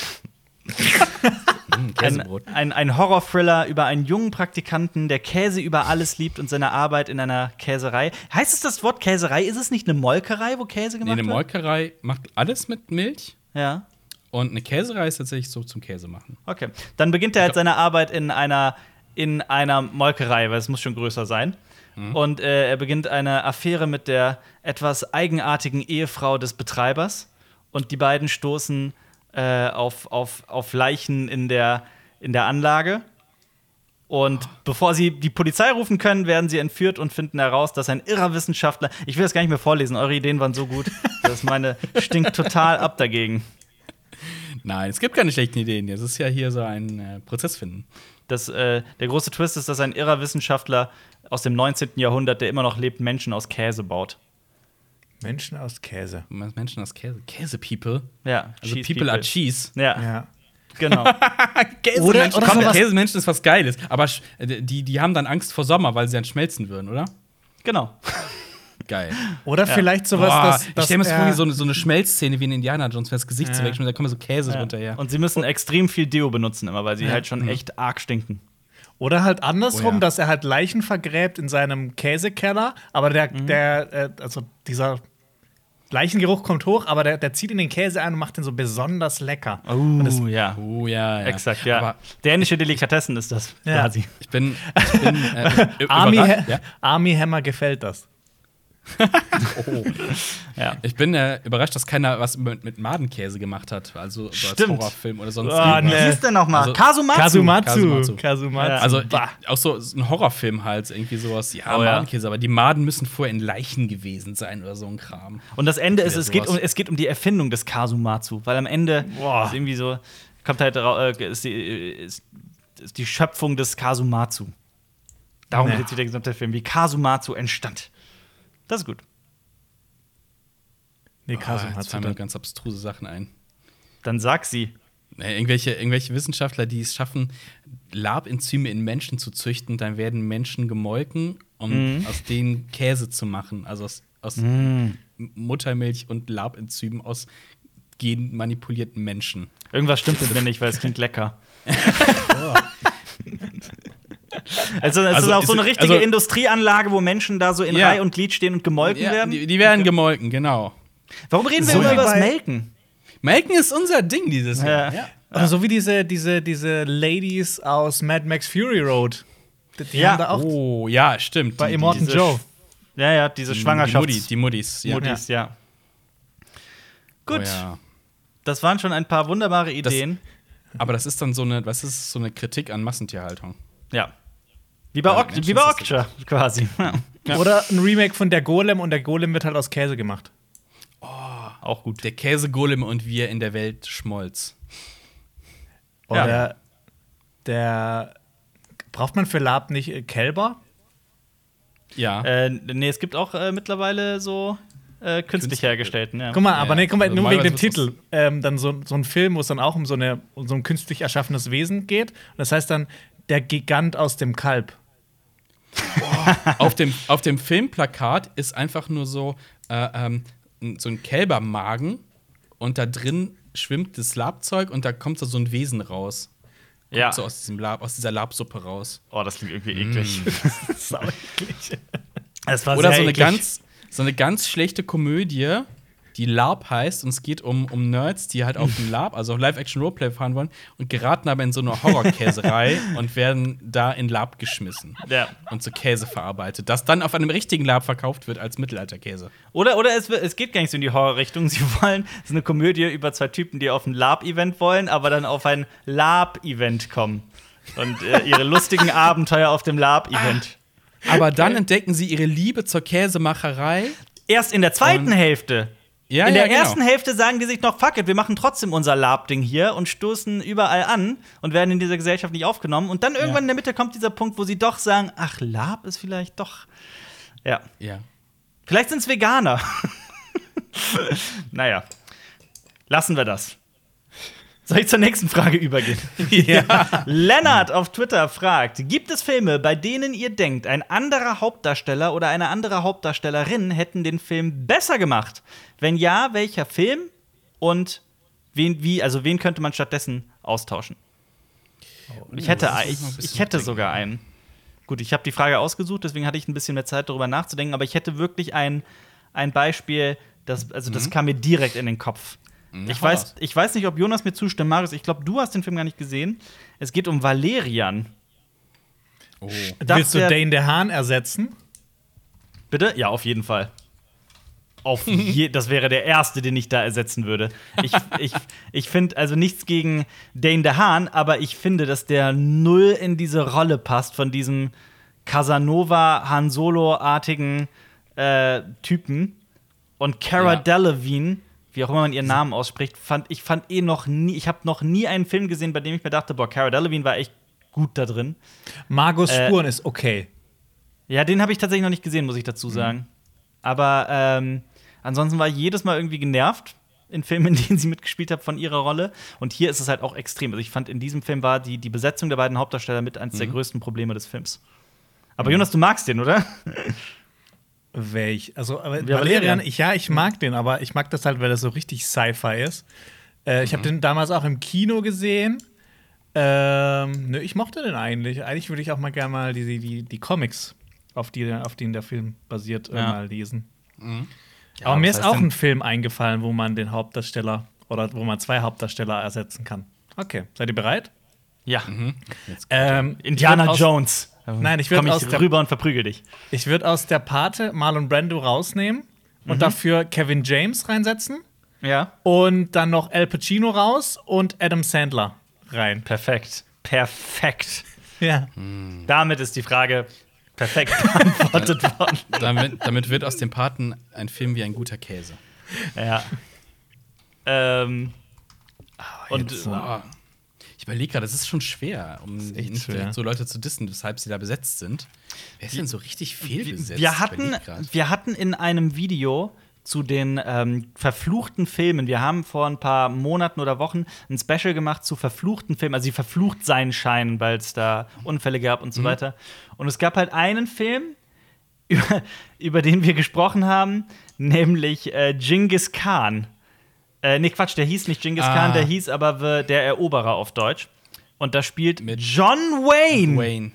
Mm, Ein, Käsebrot. ein, ein Horror-Thriller über einen jungen Praktikanten, der Käse über alles liebt und seine Arbeit in einer Käserei. Heißt es das Wort Käserei? Ist es nicht eine Molkerei, wo Käse Nee, gemacht eine wird? Molkerei macht alles mit Milch. Ja. Und eine Käserei ist tatsächlich so zum Käse machen. Okay. Dann beginnt er halt seine Arbeit in einer, in einer Molkerei, weil es muss schon größer sein. Und äh, er beginnt eine Affäre mit der etwas eigenartigen Ehefrau des Betreibers. Und die beiden stoßen äh, auf, auf, auf Leichen in der, in der Anlage. Und bevor sie die Polizei rufen können, werden sie entführt und finden heraus, dass ein irrer Wissenschaftler. Ich will das gar nicht mehr vorlesen, eure Ideen waren so gut. dass meine stinkt total ab dagegen. Nein, es gibt keine schlechten Ideen. Es ist ja hier so ein äh, Prozess finden. Das, äh, der große Twist ist, dass ein irrer Wissenschaftler aus dem 19. Jahrhundert, der immer noch lebt, Menschen aus Käse baut. Menschen aus Käse. Menschen aus Käse. Käse-People. Ja, Also Cheese People, are Cheese. Ja, Ja. genau. Käsemenschen. Oder- oder Käsemenschen ist was Geiles. Aber äh, die, die haben dann Angst vor Sommer, weil sie dann schmelzen würden, oder? genau. Geil. Oder vielleicht sowas, Boah, dass, ich dass stelle mir das vor wie so eine, so eine Schmelzszene wie in Indiana Jones, wenn das Gesicht Ja. wegschmilzt, da kommen so Käse Ja. drunter her. Und sie müssen extrem viel Deo benutzen immer, weil sie halt schon echt arg stinken. Oder halt andersrum, Oh ja. dass er halt Leichen vergräbt in seinem Käsekeller, aber der, Mhm. der, äh, also dieser Leichengeruch kommt hoch, aber der, der zieht in den Käse ein und macht den so besonders lecker. Uh, das- ja. Oh ja, ja. Exakt, ja. Aber Dänische Delikatessen ist das Ja. quasi. ich bin, ich bin äh, Army. Ja? Army Hammer gefällt das. Oh. Ja. Ich bin äh, überrascht, dass keiner was mit, mit Madenkäse gemacht hat. Also so als. Horrorfilm oder sonst Ah, irgendwas. nee. Wie hieß denn nochmal? Also- Kasumatsu. Kasumatsu. Kasumatsu. Kasumatsu. Ja. Also ich, auch so ein Horrorfilm halt, irgendwie sowas. Ja, Oh ja. Madenkäse, aber die Maden müssen vorher in Leichen gewesen sein oder so ein Kram. Und das Ende ist, es geht, um, es geht um die Erfindung des Kasumatsu, weil am Ende Boah. ist irgendwie so, kommt halt äh, ist, die, ist, ist die Schöpfung des Kasumatsu. Darum Nee. geht sich der gesamte Film, wie Kasumatsu entstand. Das ist gut. Nee, Ah, jetzt Kasumatsu. fallen mir ganz abstruse Sachen ein. Dann sag sie. Irgendwelche, irgendwelche Wissenschaftler, die es schaffen, Labenzyme in Menschen zu züchten, dann werden Menschen gemolken, um Mhm. aus denen Käse zu machen. Also aus, aus M- Muttermilch und Labenzymen aus genmanipulierten Menschen. Irgendwas stimmt mit mir nicht, weil es klingt lecker. Also, es Also, ist auch so eine richtige also- Industrieanlage, wo Menschen da so in Ja. Reihe und Glied stehen und gemolken Ja, werden. die, die werden gemolken, genau. Warum reden wir So immer über das Melken? Melken ist unser Ding dieses Ja. Jahr. Ja. Oder so wie diese, diese, diese Ladies aus Mad Max Fury Road. Die, Ja. haben da auch Oh, ja, stimmt. bei Immortan Joe. Ja, ja, diese die, Schwangerschafts- Die, Mutti, die Muttis, ja. Muttis, ja. Gut, Oh, ja. das waren schon ein paar wunderbare Das- Ideen. Aber das ist dann so eine, was ist so eine Kritik an Massentierhaltung. ja. Wie bei, Menschen wie bei Okja, quasi. Ja. Oder ein Remake von der Golem und der Golem wird halt aus Käse gemacht. Auch gut. Der Käsegolem und wir in der Welt schmolz. Oder Ja. der. Braucht man für Lab nicht äh, Kälber? Ja. Äh, nee, es gibt auch äh, mittlerweile so äh, künstlich Künstlich- hergestellten. Ja. Guck mal, aber nee, guck mal, also nur wegen dem Titel. Ähm, dann so, so ein Film, wo es dann auch um so, eine, um so ein künstlich erschaffenes Wesen geht. Und das heißt dann der Gigant aus dem Kalb. Auf, dem, auf dem Filmplakat ist einfach nur so, äh, ähm, so ein Kälbermagen und da drin schwimmt das Labzeug und da kommt so ein Wesen raus. ja. So aus, diesem Lab, aus dieser Labsuppe raus. Oh, das klingt irgendwie eklig. Sau eklig. Es war Oder sehr so eine, eklig. ganz, so eine ganz schlechte Komödie, die Lab heißt und es geht um, um Nerds, die halt auf dem Lab, also Live-Action-Roleplay fahren wollen und geraten aber in so eine Horrorkäserei und werden da in Lab geschmissen Ja. und zu Käse verarbeitet, das dann auf einem richtigen Lab verkauft wird als Mittelalterkäse. Oder, oder es, es geht gar nicht so in die Horrorrichtung. Sie wollen, es ist eine Komödie über zwei Typen, die auf ein Lab-Event wollen, aber dann auf ein Lab-Event kommen. Und äh, ihre lustigen Abenteuer auf dem Lab-Event. Aber dann entdecken sie ihre Liebe zur Käsemacherei. Erst in der zweiten Und- Hälfte. Ja, in ja, der genau. ersten Hälfte sagen die sich noch, fuck it, wir machen trotzdem unser Lab-Ding hier und stoßen überall an und werden in dieser Gesellschaft nicht aufgenommen. Und dann irgendwann in der Mitte kommt dieser Punkt, wo sie doch sagen, ach, Lab ist vielleicht doch. Ja. Ja. Vielleicht sind es Veganer. naja. Lassen wir das. Soll ich zur nächsten Frage übergehen? Ja. Lennart auf Twitter fragt: Gibt es Filme, bei denen ihr denkt, ein anderer Hauptdarsteller oder eine andere Hauptdarstellerin hätten den Film besser gemacht? Wenn ja, welcher Film und wen, wie, also wen könnte man stattdessen austauschen? Und ich hätte, ich, ich hätte sogar einen. Gut, ich habe die Frage ausgesucht, deswegen hatte ich ein bisschen mehr Zeit, darüber nachzudenken, aber ich hätte wirklich ein, ein Beispiel, das, also das kam mir direkt in den Kopf. Mhm, Ich weiß, ich weiß nicht, ob Jonas mir zustimmt, Marius. Ich glaube, du hast den Film gar nicht gesehen. Es geht um Valerian. Oh. Das Willst du Dane DeHaan ersetzen? Bitte? Ja, auf jeden Fall. Auf je das wäre der erste, den ich da ersetzen würde. Ich, ich, ich finde also nichts gegen Dane DeHaan, aber ich finde, dass der null in diese Rolle passt von diesem Casanova Han Solo-artigen äh, Typen. Und Cara Ja. Delevingne, wie auch immer man ihren Namen ausspricht, fand ich fand eh noch nie, ich habe noch nie einen Film gesehen, bei dem ich mir dachte, boah, Cara Delevingne war echt gut da drin. Margus Äh, Spuren ist okay. Ja, den habe ich tatsächlich noch nicht gesehen, muss ich dazu sagen. Aber ähm, ansonsten war ich jedes Mal irgendwie genervt in Filmen, in denen sie mitgespielt hat, von ihrer Rolle. Und hier ist es halt auch extrem. Also ich fand, in diesem Film war die, die Besetzung der beiden Hauptdarsteller mit eines der größten Probleme des Films. Aber Jonas, du magst den, oder? Welch? Also, aber Ja, Valerian, ich, ja, ich mag den, aber ich mag das halt, weil das so richtig Sci-Fi ist. Äh, ich habe den damals auch im Kino gesehen. Ähm, nö, ich mochte den eigentlich. Eigentlich würde ich auch mal gerne mal die, die, die Comics, auf, die, auf denen der Film basiert, äh, Ja. mal lesen. Mhm. aber mir ist auch ein Film eingefallen, wo man den Hauptdarsteller oder wo man zwei Hauptdarsteller ersetzen kann. Okay, seid ihr bereit? Ja. Jetzt Ähm, Indiana ich Nein, ich würd Komm ich aus der- rüber und verprügel dich. Ich würde aus der Pate Marlon Brando rausnehmen Mhm. und dafür Kevin James reinsetzen. Ja. Und dann noch Al Pacino raus und Adam Sandler rein. Perfekt. Perfekt. Ja. Damit ist die Frage perfekt beantwortet worden. damit, damit wird aus dem Paten ein Film wie ein guter Käse. Ja. ähm. Und jetzt, äh, Boah. Ich überlege gerade, das ist schon schwer, um nicht schwer. so Leute zu dissen, weshalb sie da besetzt sind. Wer ist denn so richtig fehlbesetzt? Wir hatten, wir hatten in einem Video zu den ähm, verfluchten Filmen, wir haben vor ein paar Monaten oder Wochen ein Special gemacht zu verfluchten Filmen, also die verflucht sein scheinen, weil es da Unfälle gab und so Mhm. weiter. Und es gab halt einen Film, über, über den wir gesprochen haben, nämlich äh, Genghis Khan. Äh, nee, Quatsch, der hieß nicht Genghis Ah. Khan, der hieß aber The, der Eroberer auf Deutsch. Und da spielt Mit John Wayne. Wayne.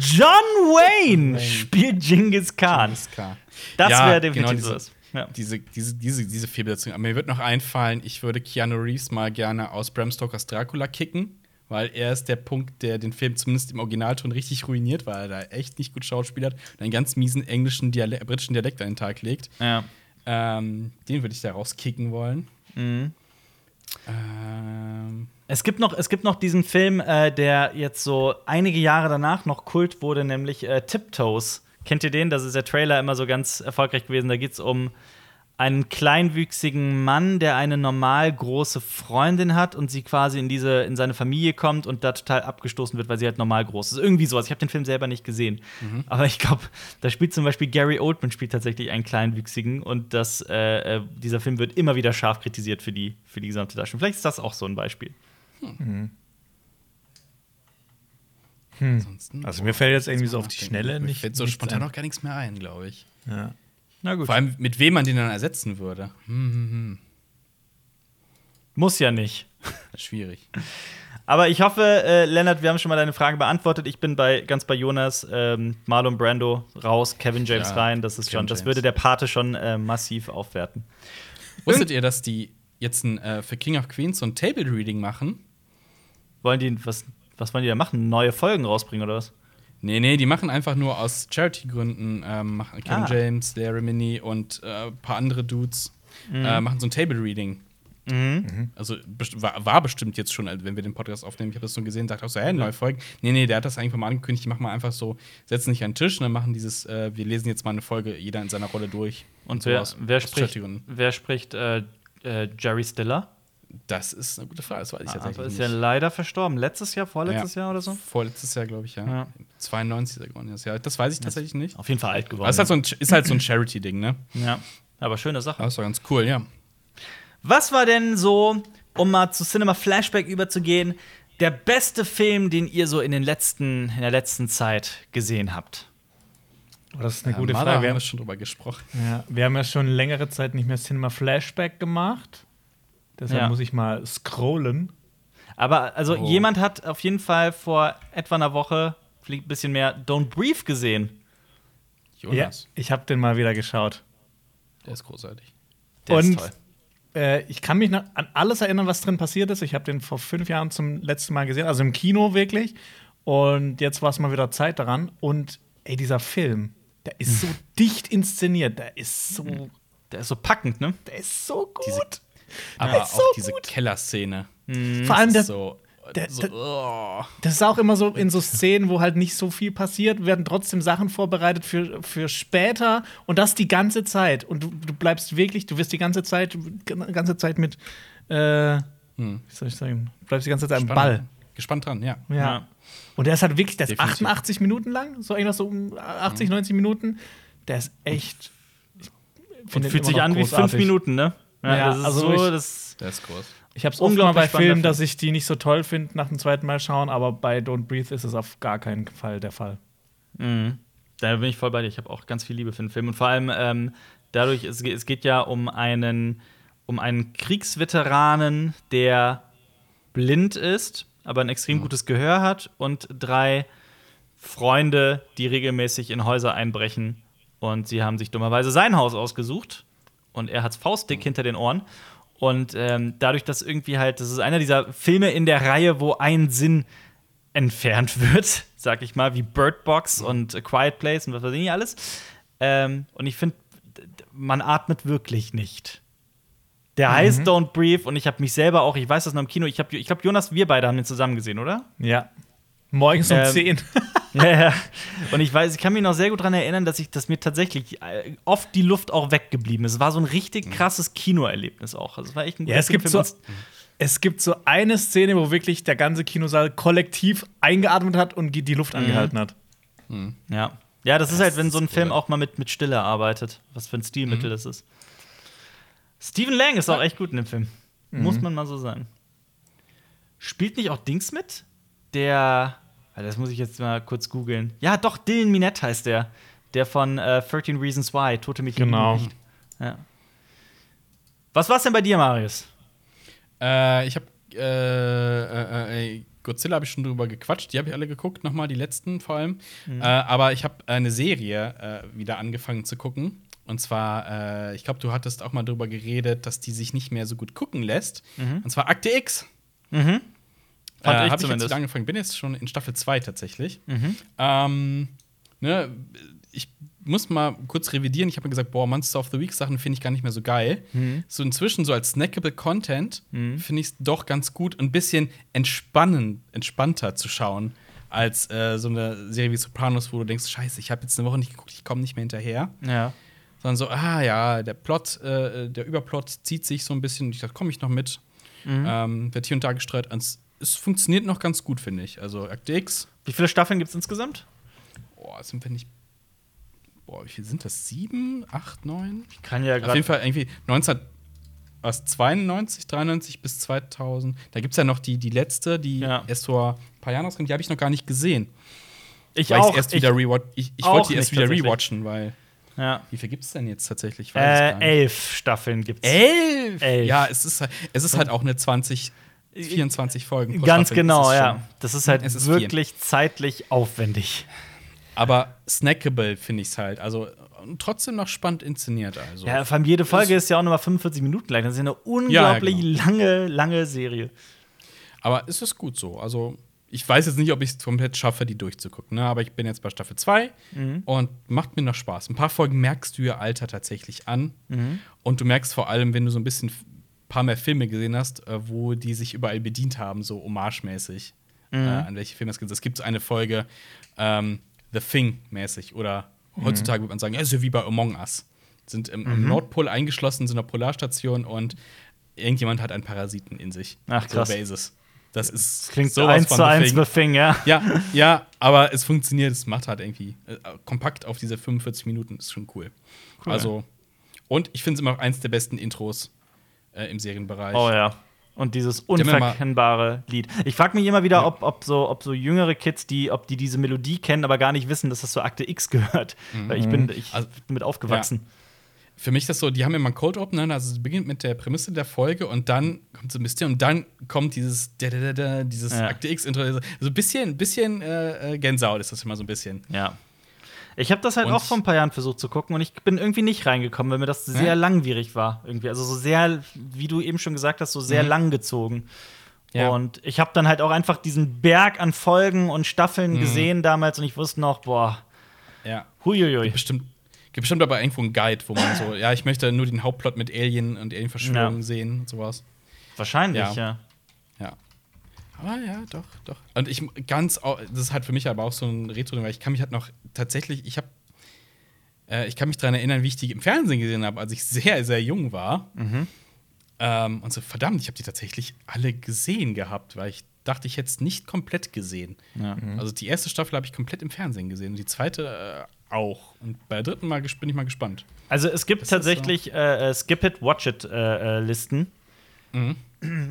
John Wayne spielt Genghis Khan. Alles klar. Das Ja, wäre definitiv genau diese-. Ja. Diese, diese, diese, diese Fehlbesetzung. Aber mir wird noch einfallen, ich würde Keanu Reeves mal gerne aus Bram Stokers Dracula kicken, weil er ist der Punkt, der den Film zumindest im Originalton richtig ruiniert, weil er da echt nicht gut schauspielert und einen ganz miesen englischen, Diale britischen Dialekt an den Tag legt. Ja. Ähm, den würde ich da rauskicken wollen. Mhm. Ähm, Es gibt noch, es gibt noch diesen Film, äh, der jetzt so einige Jahre danach noch Kult wurde, nämlich äh, Tiptoes. Kennt ihr den? Das ist der Trailer immer so ganz erfolgreich gewesen. Da geht es um einen kleinwüchsigen Mann, der eine normal große Freundin hat und sie quasi in diese in seine Familie kommt und da total abgestoßen wird, weil sie halt normal groß ist. Irgendwie sowas. Ich habe den Film selber nicht gesehen, aber ich glaube, da spielt zum Beispiel Gary Oldman spielt tatsächlich einen kleinwüchsigen und das äh, äh, dieser Film wird immer wieder scharf kritisiert für die für die gesamte Darstellung. Vielleicht ist das auch so ein Beispiel. ansonsten, Also mir fällt jetzt irgendwie so auf die. Schnelle Mir nicht. fällt so spontan ein. auch gar nichts mehr ein, glaube ich. Ja. Na gut. Vor allem, mit wem man den dann ersetzen würde. Hm, hm, hm. Muss ja nicht. Schwierig. Aber ich hoffe, äh, Lennart, wir haben schon mal deine Frage beantwortet. Ich bin bei, ganz bei Jonas. Ähm, Marlon Brando raus, Kevin James Ja, rein. Das ist Kevin schon, das James. würde der Pate schon äh, massiv aufwerten. Wusstet ihr, dass die jetzt ein, äh, für King of Queens so ein Table Reading machen? Wollen die, was, was wollen die da machen? Neue Folgen rausbringen oder was? Nee, nee, die machen einfach nur aus Charity-Gründen, ähm, machen Kevin Ah. James, Larry Minnie und äh, ein paar andere Dudes, Mhm. äh, machen so ein Table Reading. Also best- war, war bestimmt jetzt schon, wenn wir den Podcast aufnehmen. Ich habe das so gesehen, dachte auch so, hä, neue Folgen. Nee, nee, der hat das eigentlich mal angekündigt. Die machen mal einfach so, setzen sich an den Tisch und dann machen dieses, äh, wir lesen jetzt mal eine Folge, jeder in seiner Rolle durch. Und wer, sowas. wer Aus spricht, wer spricht äh, äh, Jerry Stiller? Das ist eine gute Frage, das weiß ich tatsächlich Aber ist nicht. ja leider verstorben. Letztes Jahr, vorletztes Ja. Jahr oder so? Vorletztes Jahr, glaube ich, ja. Ja. 92 ist er geworden. Das Jahr. Das weiß ich tatsächlich nicht. Auf jeden Fall alt geworden. Es ist halt so ein, ist halt so ein Charity-Ding, ne? ja. Aber schöne Sache. Ist doch ganz cool, ja. Was war denn so, um mal zu Cinema Flashback überzugehen, der beste Film, den ihr so in, den letzten, in der letzten Zeit gesehen habt? Oh, das ist eine Ja, gute Mother Frage. wir haben, schon drüber gesprochen. ja, wir haben ja schon längere Zeit nicht mehr Cinema Flashback gemacht. Deshalb Ja. muss ich mal scrollen. Aber also Oh. jemand hat auf jeden Fall vor etwa einer Woche, vielleicht ein bisschen mehr, Don't Brief gesehen. Jonas, Ja, ich habe den mal wieder geschaut. der ist großartig. Der Und ist toll. äh, ich kann mich noch an alles erinnern, was drin passiert ist. Ich habe den vor fünf Jahren zum letzten Mal gesehen, also im Kino wirklich. Und jetzt war es mal wieder Zeit daran. Und ey, dieser Film, der ist so dicht inszeniert, der ist so, Der ist so packend, ne? der ist so gut. Diese- Aber auch so diese gut. Kellerszene. Vor allem Das so, der- so oh. Das ist auch immer so in so Szenen, wo halt nicht so viel passiert, werden trotzdem Sachen vorbereitet für, für später und das die ganze Zeit. Und du, du bleibst wirklich, du wirst die ganze Zeit, die ganze Zeit mit, äh, Hm. wie soll ich sagen, du bleibst die ganze Zeit am. Ball. Gespannt dran, ja. Ja. Ja. Und der ist halt wirklich, der ist Definitiv. 88 Minuten lang, so irgendwas so um 80, 90 Minuten. Der ist echt. ich Und fühlt sich an wie fünf. Minuten, ne? Ja, das ist also so, ich- das Der ist groß. Ich habe es Unglaublich bei Filmen, Film. dass ich die nicht so toll finde nach dem zweiten Mal schauen, aber bei Don't Breathe ist es auf gar keinen Fall der Fall. Mhm. Da bin ich voll bei dir. Ich habe auch ganz viel Liebe für den Film. Und vor allem ähm, dadurch, es, es geht ja um einen, um einen Kriegsveteranen, der blind ist, aber ein extrem gutes Gehör hat und drei Freunde, die regelmäßig in Häuser einbrechen. Und sie haben sich dummerweise sein Haus ausgesucht. Und er hat's faustdick hinter den Ohren. Und ähm, dadurch, dass irgendwie halt, das ist einer dieser Filme in der Reihe, wo ein Sinn entfernt wird, sag ich mal, wie Bird Box und A Quiet Place und was weiß ich nicht alles. Ähm, und ich finde, man atmet wirklich nicht. Der heißt Don't Breathe und ich habe mich selber auch, ich weiß das noch im Kino, ich, hab- ich glaube, Jonas, wir beide haben den zusammen gesehen, oder? Ja. Morgens um Ähm, 10. ja, ja. Und ich weiß, ich kann mich noch sehr gut daran erinnern, dass ich, dass mir tatsächlich äh, oft die Luft auch weggeblieben ist. Es war so ein richtig krasses Kinoerlebnis auch. Also es war echt ein Ja, es gibt, Film. so, es gibt so eine Szene, wo wirklich der ganze Kinosaal kollektiv eingeatmet hat und die Luft angehalten hat. Ja. Ja, das ist halt, wenn so ein Film cool. auch mal mit, mit Stille arbeitet. Was für ein Stilmittel das ist. Stephen Lang ist auch echt gut in dem Film. Muss man mal so sagen. Spielt nicht auch Dings mit? Der. Warte, Das muss ich jetzt mal kurz googeln. Ja, doch, Dylan Minette heißt der. Der von äh, 13 Reasons Why, Tote lieben Genau. nicht. Ja. Was war's denn bei dir, Marius? Äh, ich habe äh, äh, äh, Godzilla habe ich schon drüber gequatscht. Die habe ich alle geguckt, nochmal die letzten vor allem. Äh, aber ich habe eine Serie äh, wieder angefangen zu gucken. Und zwar, ich glaube, du hattest auch mal drüber geredet, dass die sich nicht mehr so gut gucken lässt. Und zwar Akte X. Mhm. Fand äh, ich habe ich jetzt zumindest. angefangen. Bin jetzt schon in Staffel 2 tatsächlich. Mhm. Ähm, ne, ich muss mal kurz revidieren. Ich habe mir gesagt, boah, Monster of the Week Sachen finde ich gar nicht mehr so geil. Mhm. So inzwischen so als snackable Content finde ich es doch ganz gut, ein bisschen entspannen, entspannter zu schauen als äh, so eine Serie wie Sopranos, wo du denkst, scheiße, ich habe jetzt eine Woche nicht geguckt, ich komme nicht mehr hinterher. Ja. Sondern so, ah ja, der Plot, äh, der Überplot zieht sich so ein bisschen. Ich dachte, komme ich noch mit. Mhm. Ähm, wird hier und da gestreut. Es, es funktioniert noch ganz gut, finde ich. Also Akte X, Wie viele Staffeln gibt's insgesamt? boah, sind wir nicht. Boah, wie viel sind das? Sieben, acht, neun? Ich kann ja Auf jeden Fall irgendwie 1992, 93 bis 2000. Da gibt es ja noch die, die letzte, die Ja. erst vor ein paar Jahren rauskam. Die habe ich noch gar nicht gesehen. Ich weil auch. ich erst ich, wieder rewatch. Ich, ich auch wollte die erst wieder rewatchen, weil. ja. Wie viel gibt es denn jetzt tatsächlich? Ich es Äh, elf Staffeln gibt's. Elf? Elf. Ja, es ist, es ist halt auch eine 20, 24 Folgen. Ganz Staffel. genau, ist ja. Das ist halt ist wirklich zeitlich aufwendig. Aber snackable finde ich es halt. Also trotzdem noch spannend inszeniert. Also. Ja, vor allem jede Folge ist ja auch nochmal 45 Minuten lang. Das ist ja eine unglaublich genau. lange, lange Serie. Aber es ist gut so. Also, ich weiß jetzt nicht, ob ich es komplett schaffe, die durchzugucken. Ne? Aber ich bin jetzt bei Staffel 2 und macht mir noch Spaß. Ein paar Folgen merkst du ihr Alter tatsächlich an. Und du merkst vor allem, wenn du so ein bisschen paar mehr Filme gesehen hast, äh, wo die sich überall bedient haben, so homagemäßig. Äh, an welche Filme es gibt. Es gibt eine Folge ähm, The Thing-mäßig oder heutzutage würde man sagen, ja, ja wie bei Among Us. Sind im, im Nordpol eingeschlossen, sind in einer Polarstation und irgendjemand hat einen Parasiten in sich. Ach, krass. So es? Das ist Das klingt so sowas eins von zu The eins Thing. The Thing, ja. Ja, ja, aber es funktioniert, es macht halt irgendwie äh, kompakt auf diese 45 Minuten, ist schon cool. Also, und ich finde es immer eins der besten Intros äh, im Serienbereich. Oh ja. Und dieses unverkennbare Lied. Ich frage mich immer wieder, ob, ob, so, ob so jüngere Kids, die, ob die diese Melodie kennen, aber gar nicht wissen, dass das zur Akte X gehört. Weil ich bin, ich Also- bin mit aufgewachsen. Für mich ist das so, die haben immer einen Cold Opener, also es beginnt mit der Prämisse der Folge und dann kommt so ein bisschen und dann kommt dieses da, da, da, da, dieses Ja. Akte X-Intro. So ein bisschen, bisschen äh, äh, Gänsehaut ist das immer so ein bisschen. Ja. Ich habe das halt Und- auch vor ein paar Jahren versucht zu gucken und ich bin irgendwie nicht reingekommen, weil mir das sehr Ja? langwierig war. Irgendwie. Also so sehr, wie du eben schon gesagt hast, so sehr Mhm. lang gezogen. Ja. Und ich habe dann halt auch einfach diesen Berg an Folgen und Staffeln Mhm. gesehen damals und ich wusste noch, boah, Ja. huiuiui. Bestimmt, gibt bestimmt aber irgendwo einen Guide, wo man so, ja, ich möchte nur den Hauptplot mit Alien und Alien-Verschwörung Ja. sehen und sowas. Wahrscheinlich, ja. Ja. Aber ja, doch, doch. Und ich ganz, das ist halt für mich aber auch so ein retro weil ich kann mich halt noch tatsächlich, ich habe, äh, ich kann mich daran erinnern, wie ich die im Fernsehen gesehen habe, als ich sehr, sehr jung war. Ähm, und so, verdammt, ich habe die tatsächlich alle gesehen gehabt, weil ich dachte, ich hätte es nicht komplett gesehen. Ja. Also die erste Staffel habe ich komplett im Fernsehen gesehen und die zweite äh, auch. Und bei der dritten Mal bin ich mal gespannt. Also es gibt Das ist so. tatsächlich äh, äh, Skip Mhm.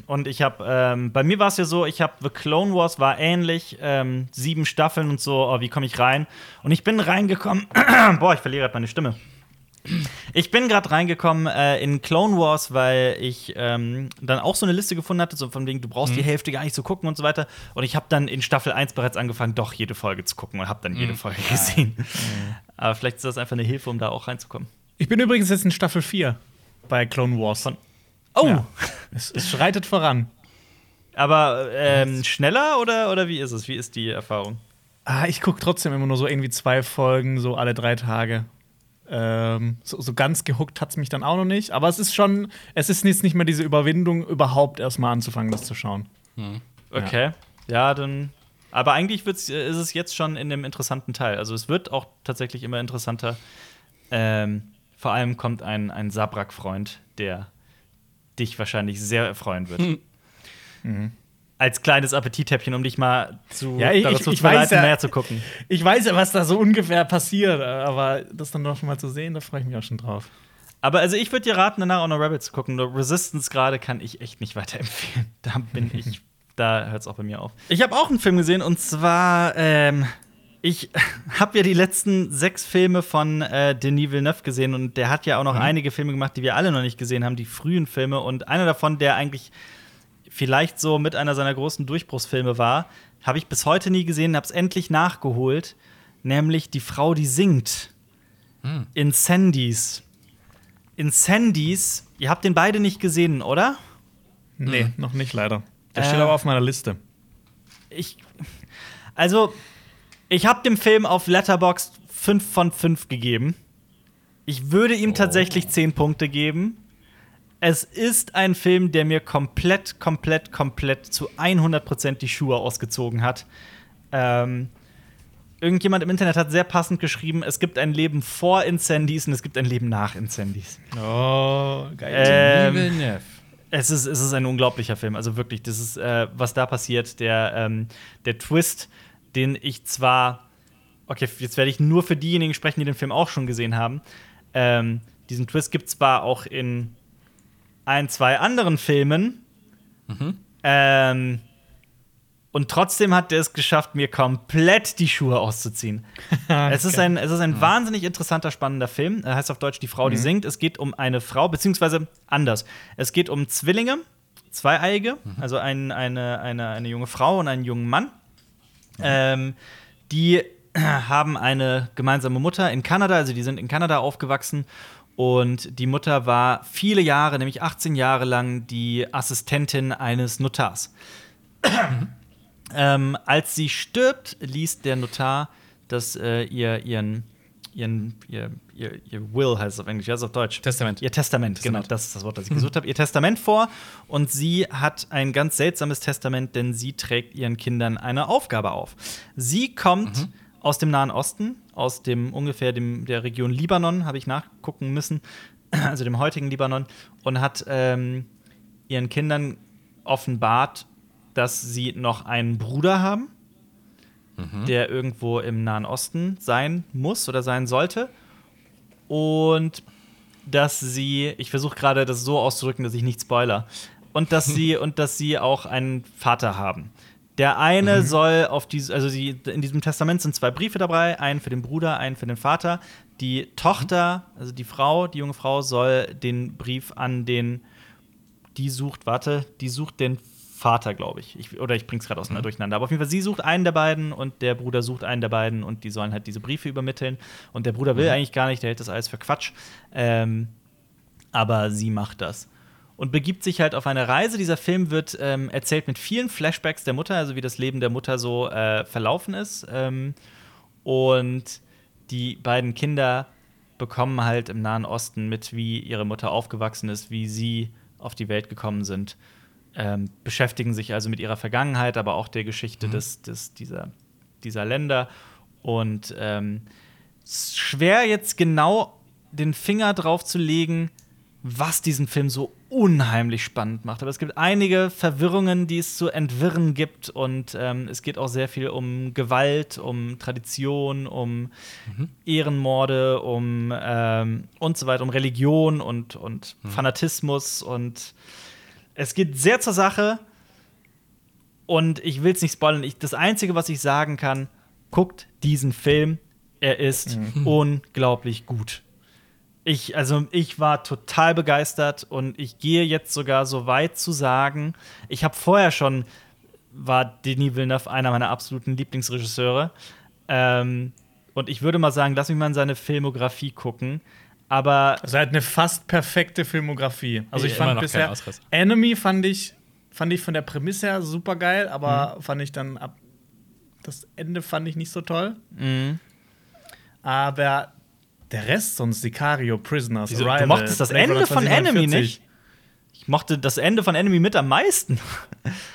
Und ich habe, ähm, bei mir war es ja so, ich habe The Clone Wars war ähnlich, ähm, sieben Staffeln und so, oh, wie komme ich rein? Und ich bin reingekommen, boah, ich verliere gerade meine Stimme. Ich bin gerade reingekommen äh, in Clone Wars, weil ich ähm, dann auch so eine Liste gefunden hatte, so von wegen, du brauchst die Hälfte gar nicht zu gucken und so weiter. Und ich habe dann in Staffel 1 bereits angefangen, doch jede Folge zu gucken und habe dann jede Folge gesehen. Aber vielleicht ist das einfach eine Hilfe, um da auch reinzukommen. Ich bin übrigens jetzt in Staffel 4 bei Clone Wars. Oh! Ja. Es, es schreitet voran. Aber ähm, schneller oder, oder wie ist es? Wie ist die Erfahrung? Ah, ich gucke trotzdem immer nur so irgendwie zwei Folgen, so alle drei Tage. Ähm, so, so ganz gehuckt hat es mich dann auch noch nicht. Aber es ist schon, es ist jetzt nicht mehr diese Überwindung, überhaupt erstmal anzufangen, das zu schauen. Okay. Ja, dann. Aber eigentlich wird's, äh, ist es jetzt schon in dem interessanten Teil. Also es wird auch tatsächlich immer interessanter. Ähm, vor allem kommt ein, ein Sabrak-Freund, der dich wahrscheinlich sehr erfreuen wird. Als kleines Appetithäppchen, um dich mal zu, Ja, ich- dazu ich- zu weiß ja- mehr zu gucken. Ich weiß ja, was da so ungefähr passiert, aber das dann noch mal zu sehen, da freue ich mich auch schon drauf. Aber also ich würde dir raten, danach auch noch Rabbit zu gucken. Nur Resistance gerade kann ich echt nicht weiterempfehlen. Da bin ich, da hört es auch bei mir auf. Ich habe auch einen Film gesehen und zwar, ähm, ich habe ja die letzten sechs Filme von äh, Denis Villeneuve gesehen und der hat ja auch noch einige Filme gemacht, die wir alle noch nicht gesehen haben, die frühen Filme. Und einer davon, der eigentlich vielleicht so mit einer seiner großen Durchbruchsfilme war, habe ich bis heute nie gesehen, habe es endlich nachgeholt, nämlich Die Frau, die singt. Incendies. Incendies, ihr habt den beide nicht gesehen, oder? Nee, noch nicht leider. Der Äh. steht aber auf meiner Liste. Ich. Also, ich habe dem Film auf Letterboxd 5 von 5 gegeben. Ich würde ihm tatsächlich 10 Punkte geben. Es ist ein Film, der mir komplett, komplett, komplett zu 100% die Schuhe ausgezogen hat. Ähm, irgendjemand im Internet hat sehr passend geschrieben, es gibt ein Leben vor Incendies und es gibt ein Leben nach Incendies. Oh, geil. Ähm. Es ist, es ist ein unglaublicher Film. Also wirklich, das ist, äh, was da passiert, der, ähm, der Twist, den ich zwar, okay, jetzt werde ich nur für diejenigen sprechen, die den Film auch schon gesehen haben. Ähm, diesen Twist gibt es zwar auch in ein, zwei anderen Filmen. Ähm, und trotzdem hat er es geschafft, mir komplett die Schuhe auszuziehen. es, ist ein, es ist ein wahnsinnig interessanter, spannender Film. Er heißt auf Deutsch Die Frau, die singt. Es geht um eine Frau, beziehungsweise anders. Es geht um Zwillinge, Zweieiige, also ein, eine, eine, eine junge Frau und einen jungen Mann. Ähm, die haben eine gemeinsame Mutter in Kanada, also die sind in Kanada aufgewachsen. Und die Mutter war viele Jahre, nämlich 18 Jahre lang, die Assistentin eines Notars. ähm, als sie stirbt, liest der Notar, dass äh, ihr ihren ihren, ihr, ihr, ihr Will heißt es auf Englisch, ja, ist auf Deutsch. Testament. Ihr Testament, genau, das ist das Wort, das ich gesucht habe. Ihr Testament vor und sie hat ein ganz seltsames Testament, denn sie trägt ihren Kindern eine Aufgabe auf. Sie kommt aus dem Nahen Osten, aus dem ungefähr dem, der Region Libanon, habe ich nachgucken müssen, also dem heutigen Libanon, und hat ähm, ihren Kindern offenbart, dass sie noch einen Bruder haben, der irgendwo im Nahen Osten sein muss oder sein sollte. Und dass sie, ich versuche gerade das so auszudrücken, dass ich nicht spoiler, und dass sie und dass sie auch einen Vater haben. Der eine soll auf diese, also sie, in diesem Testament sind zwei Briefe dabei, einen für den Bruder, einen für den Vater. Die Tochter, also die Frau, die junge Frau, soll den Brief an den, die sucht, warte, die sucht den Vater, glaube ich. ich. Oder ich bring's gerade auseinander durcheinander. Aber auf jeden Fall, sie sucht einen der beiden und der Bruder sucht einen der beiden und die sollen halt diese Briefe übermitteln. Und der Bruder will eigentlich gar nicht, der hält das alles für Quatsch. Ähm, aber sie macht das. Und begibt sich halt auf eine Reise. Dieser Film wird ähm, erzählt mit vielen Flashbacks der Mutter, also wie das Leben der Mutter so äh, verlaufen ist. Ähm, und die beiden Kinder bekommen halt im Nahen Osten mit, wie ihre Mutter aufgewachsen ist, wie sie auf die Welt gekommen sind. Ähm, beschäftigen sich also mit ihrer Vergangenheit, aber auch der Geschichte des, des, dieser, dieser Länder. Und ähm, es ist schwer jetzt genau den Finger drauf zu legen, was diesen Film so unheimlich spannend macht. Aber es gibt einige Verwirrungen, die es zu entwirren gibt. Und ähm, es geht auch sehr viel um Gewalt, um Tradition, um Ehrenmorde, um ähm, und so weiter, um Religion und, und Fanatismus. Und es geht sehr zur Sache. Und ich will es nicht spoilern. Ich, das Einzige, was ich sagen kann, guckt diesen Film. Er ist unglaublich gut. Ich, also ich war total begeistert und ich gehe jetzt sogar so weit zu sagen, ich habe vorher schon, war Denis Villeneuve einer meiner absoluten Lieblingsregisseure. Ähm, und ich würde mal sagen, lass mich mal in seine Filmografie gucken. Aber Also er hat eine fast perfekte Filmografie. Also ich fand noch bisher. Enemy fand ich fand ich von der Prämisse her super geil, aber fand ich dann ab das Ende fand ich nicht so toll. mh, Aber der Rest sonst Sicario, Prisoners, Wieso? Arrival, du mochtest das Blade Ende von Enemy 2049. nicht? Ich mochte das Ende von Enemy mit am meisten.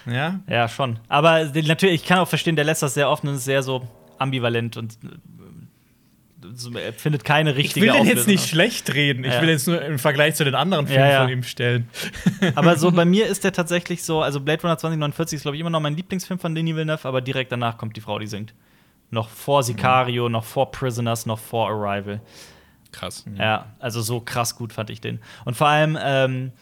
Ja. Ja, schon. Aber natürlich, ich kann auch verstehen, der lässt das sehr offen und ist sehr so ambivalent und äh, findet keine Ich richtige will den jetzt nicht schlecht reden. Ich Ja. will jetzt nur im Vergleich zu den anderen Filmen Ja, ja. von ihm stellen. Aber so bei mir ist der tatsächlich so, also Blade Runner 2049 ist, glaube ich, immer noch mein Lieblingsfilm von Denis Villeneuve, aber direkt danach kommt die Frau, die singt. Noch vor Sicario, noch vor Prisoners, noch vor Arrival. Krass. Ja, also so krass gut fand ich den. Und vor allem, ähm,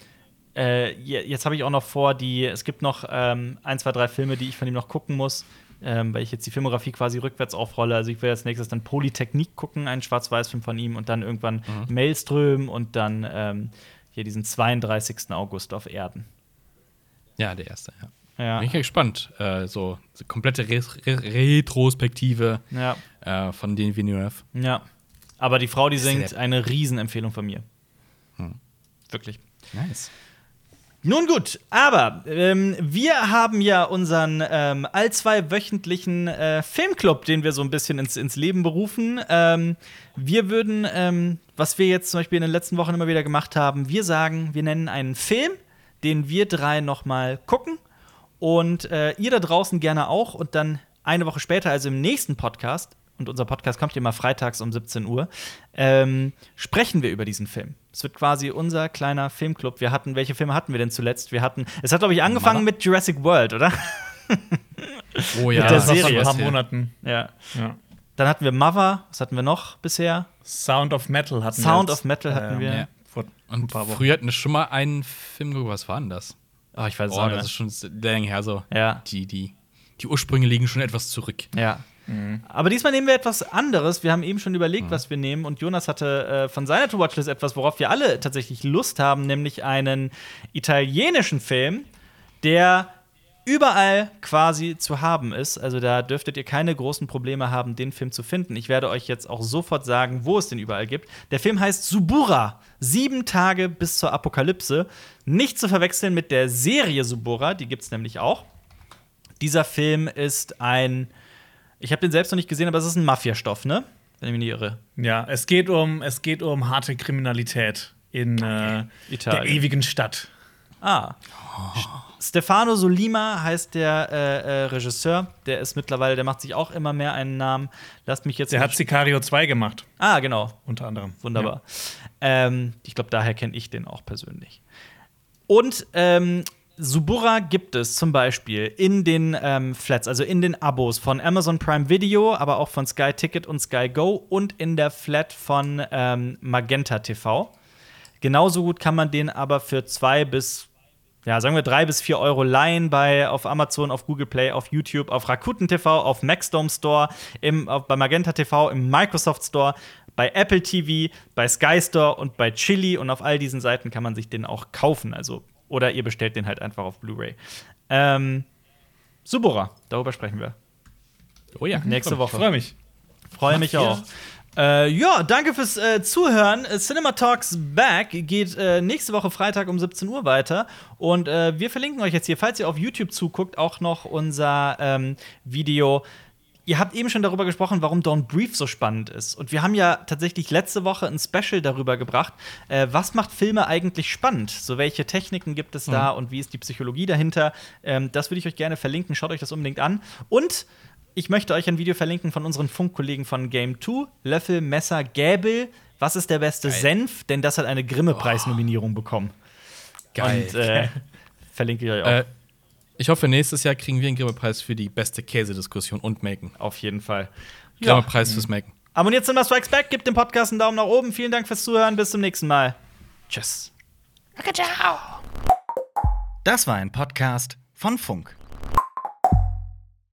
äh, je- jetzt habe ich auch noch vor, die, es gibt noch ähm, ein, zwei, drei Filme, die ich von ihm noch gucken muss, ähm, weil ich jetzt die Filmografie quasi rückwärts aufrolle. Also ich will als nächstes dann Polytechnik gucken, einen Schwarz-Weiß-Film von ihm und dann irgendwann Maelström und dann ähm, hier diesen 32. August auf Erden. Ja, der erste, ja. Ja, Bin ich gespannt. Äh, so, so komplette Re Re Retrospektive ja, äh, von den Villeneuve. ja. Aber die Frau, die singt, eine Riesenempfehlung von mir. Wirklich. Nice. Nun gut, aber ähm, wir haben ja unseren ähm, allzweiwöchentlichen äh, Filmclub, den wir so ein bisschen ins, ins Leben berufen. Ähm, wir würden, ähm, was wir jetzt zum Beispiel in den letzten Wochen immer wieder gemacht haben, wir sagen, wir nennen einen Film, den wir drei noch mal gucken und äh, ihr da draußen gerne auch und dann eine Woche später, also im nächsten Podcast, und unser Podcast kommt immer freitags um 17 Uhr, ähm, sprechen wir über diesen Film. Es wird quasi unser kleiner Filmclub. Wir hatten, welche Filme hatten wir denn zuletzt? Wir hatten, es hat, glaube ich, angefangen Mama. mit Jurassic World, oder? Oh ja, Mit der Das war vor Serie. ein paar Monaten. ja. Ja. Dann hatten wir Mother, was hatten wir noch bisher? Sound of Metal hatten Sound wir. of Metal hatten wir. Ja. Vor ein Und paar Wochen. früher hatten wir schon mal einen Film geguckt. Was war denn das? Oh, ich weiß es Oh, auch das nicht. ist schon sehr lange her so. Ja. Die, die, die Ursprünge liegen schon etwas zurück. Ja. Mhm. Aber diesmal nehmen wir etwas anderes. Wir haben eben schon überlegt, was wir nehmen. Und Jonas hatte äh, von seiner To-Watch-List etwas, worauf wir alle tatsächlich Lust haben, nämlich einen italienischen Film, der überall quasi zu haben ist. Also da dürftet ihr keine großen Probleme haben, den Film zu finden. Ich werde euch jetzt auch sofort sagen, wo es den überall gibt. Der Film heißt Subura. Sieben Tage bis zur Apokalypse. Nicht zu verwechseln mit der Serie Subura, die gibt es nämlich auch. Dieser Film ist ein, ich habe den selbst noch nicht gesehen, aber es ist ein Mafiastoff, ne? wenn ich mich nicht irre. Ja, es geht um, es geht um harte Kriminalität in äh, Italien. der ewigen Stadt. Ah. Stefano Solima heißt der äh, äh, Regisseur. Der ist mittlerweile, der macht sich auch immer mehr einen Namen. Lasst mich jetzt. Der hat Sicario 2 gemacht, ah, genau. unter anderem. Wunderbar. Ähm, ich glaube, daher kenne ich den auch persönlich. Und ähm, Subura gibt es zum Beispiel in den ähm, Flats, also in den Abos von Amazon Prime Video, aber auch von Sky Ticket und Sky Go und in der Flat von ähm, Magenta TV. Genauso gut kann man den aber für zwei bis, ja, sagen wir drei bis vier Euro leihen bei, auf Amazon, auf Google Play, auf YouTube, auf Rakuten TV, auf Maxdome Store, im, auf, bei Magenta TV, im Microsoft Store, bei Apple TV, bei Sky Store und bei Chili und auf all diesen Seiten kann man sich den auch kaufen. Also, oder ihr bestellt den halt einfach auf Blu-ray. Ähm, Subura, darüber sprechen wir. Oh ja. Nächste Ich Woche. freue mich. Freue mich auch. Äh, ja, danke fürs äh, Zuhören. Äh, Cinema Talks Back geht äh, nächste Woche Freitag um 17 Uhr weiter. Und äh, wir verlinken euch jetzt hier, falls ihr auf YouTube zuguckt, auch noch unser ähm, Video. Ihr habt eben schon darüber gesprochen, warum Don't Brief so spannend ist. Und wir haben ja tatsächlich letzte Woche ein Special darüber gebracht, äh, was macht Filme eigentlich spannend? So, welche Techniken gibt es da und wie ist die Psychologie dahinter? Ähm, das würde ich euch gerne verlinken. Schaut euch das unbedingt an. Und ich möchte euch ein Video verlinken von unseren Funkkollegen von Game 2. Löffel, Messer, Gäbel. Was ist der beste Senf? Denn das hat eine Grimme-Preisnominierung bekommen. Geil. Und äh, verlinke ich euch auch. Äh, ich hoffe, nächstes Jahr kriegen wir einen Grimme-Preis für die beste Käsediskussion und Maken. Auf jeden Fall. Ja. Grimme-Preis fürs Maken. Abonniert Cinema Strikes Back, gebt dem Podcast einen Daumen nach oben. Vielen Dank fürs Zuhören. Bis zum nächsten Mal. Tschüss. Das war ein Podcast von Funk.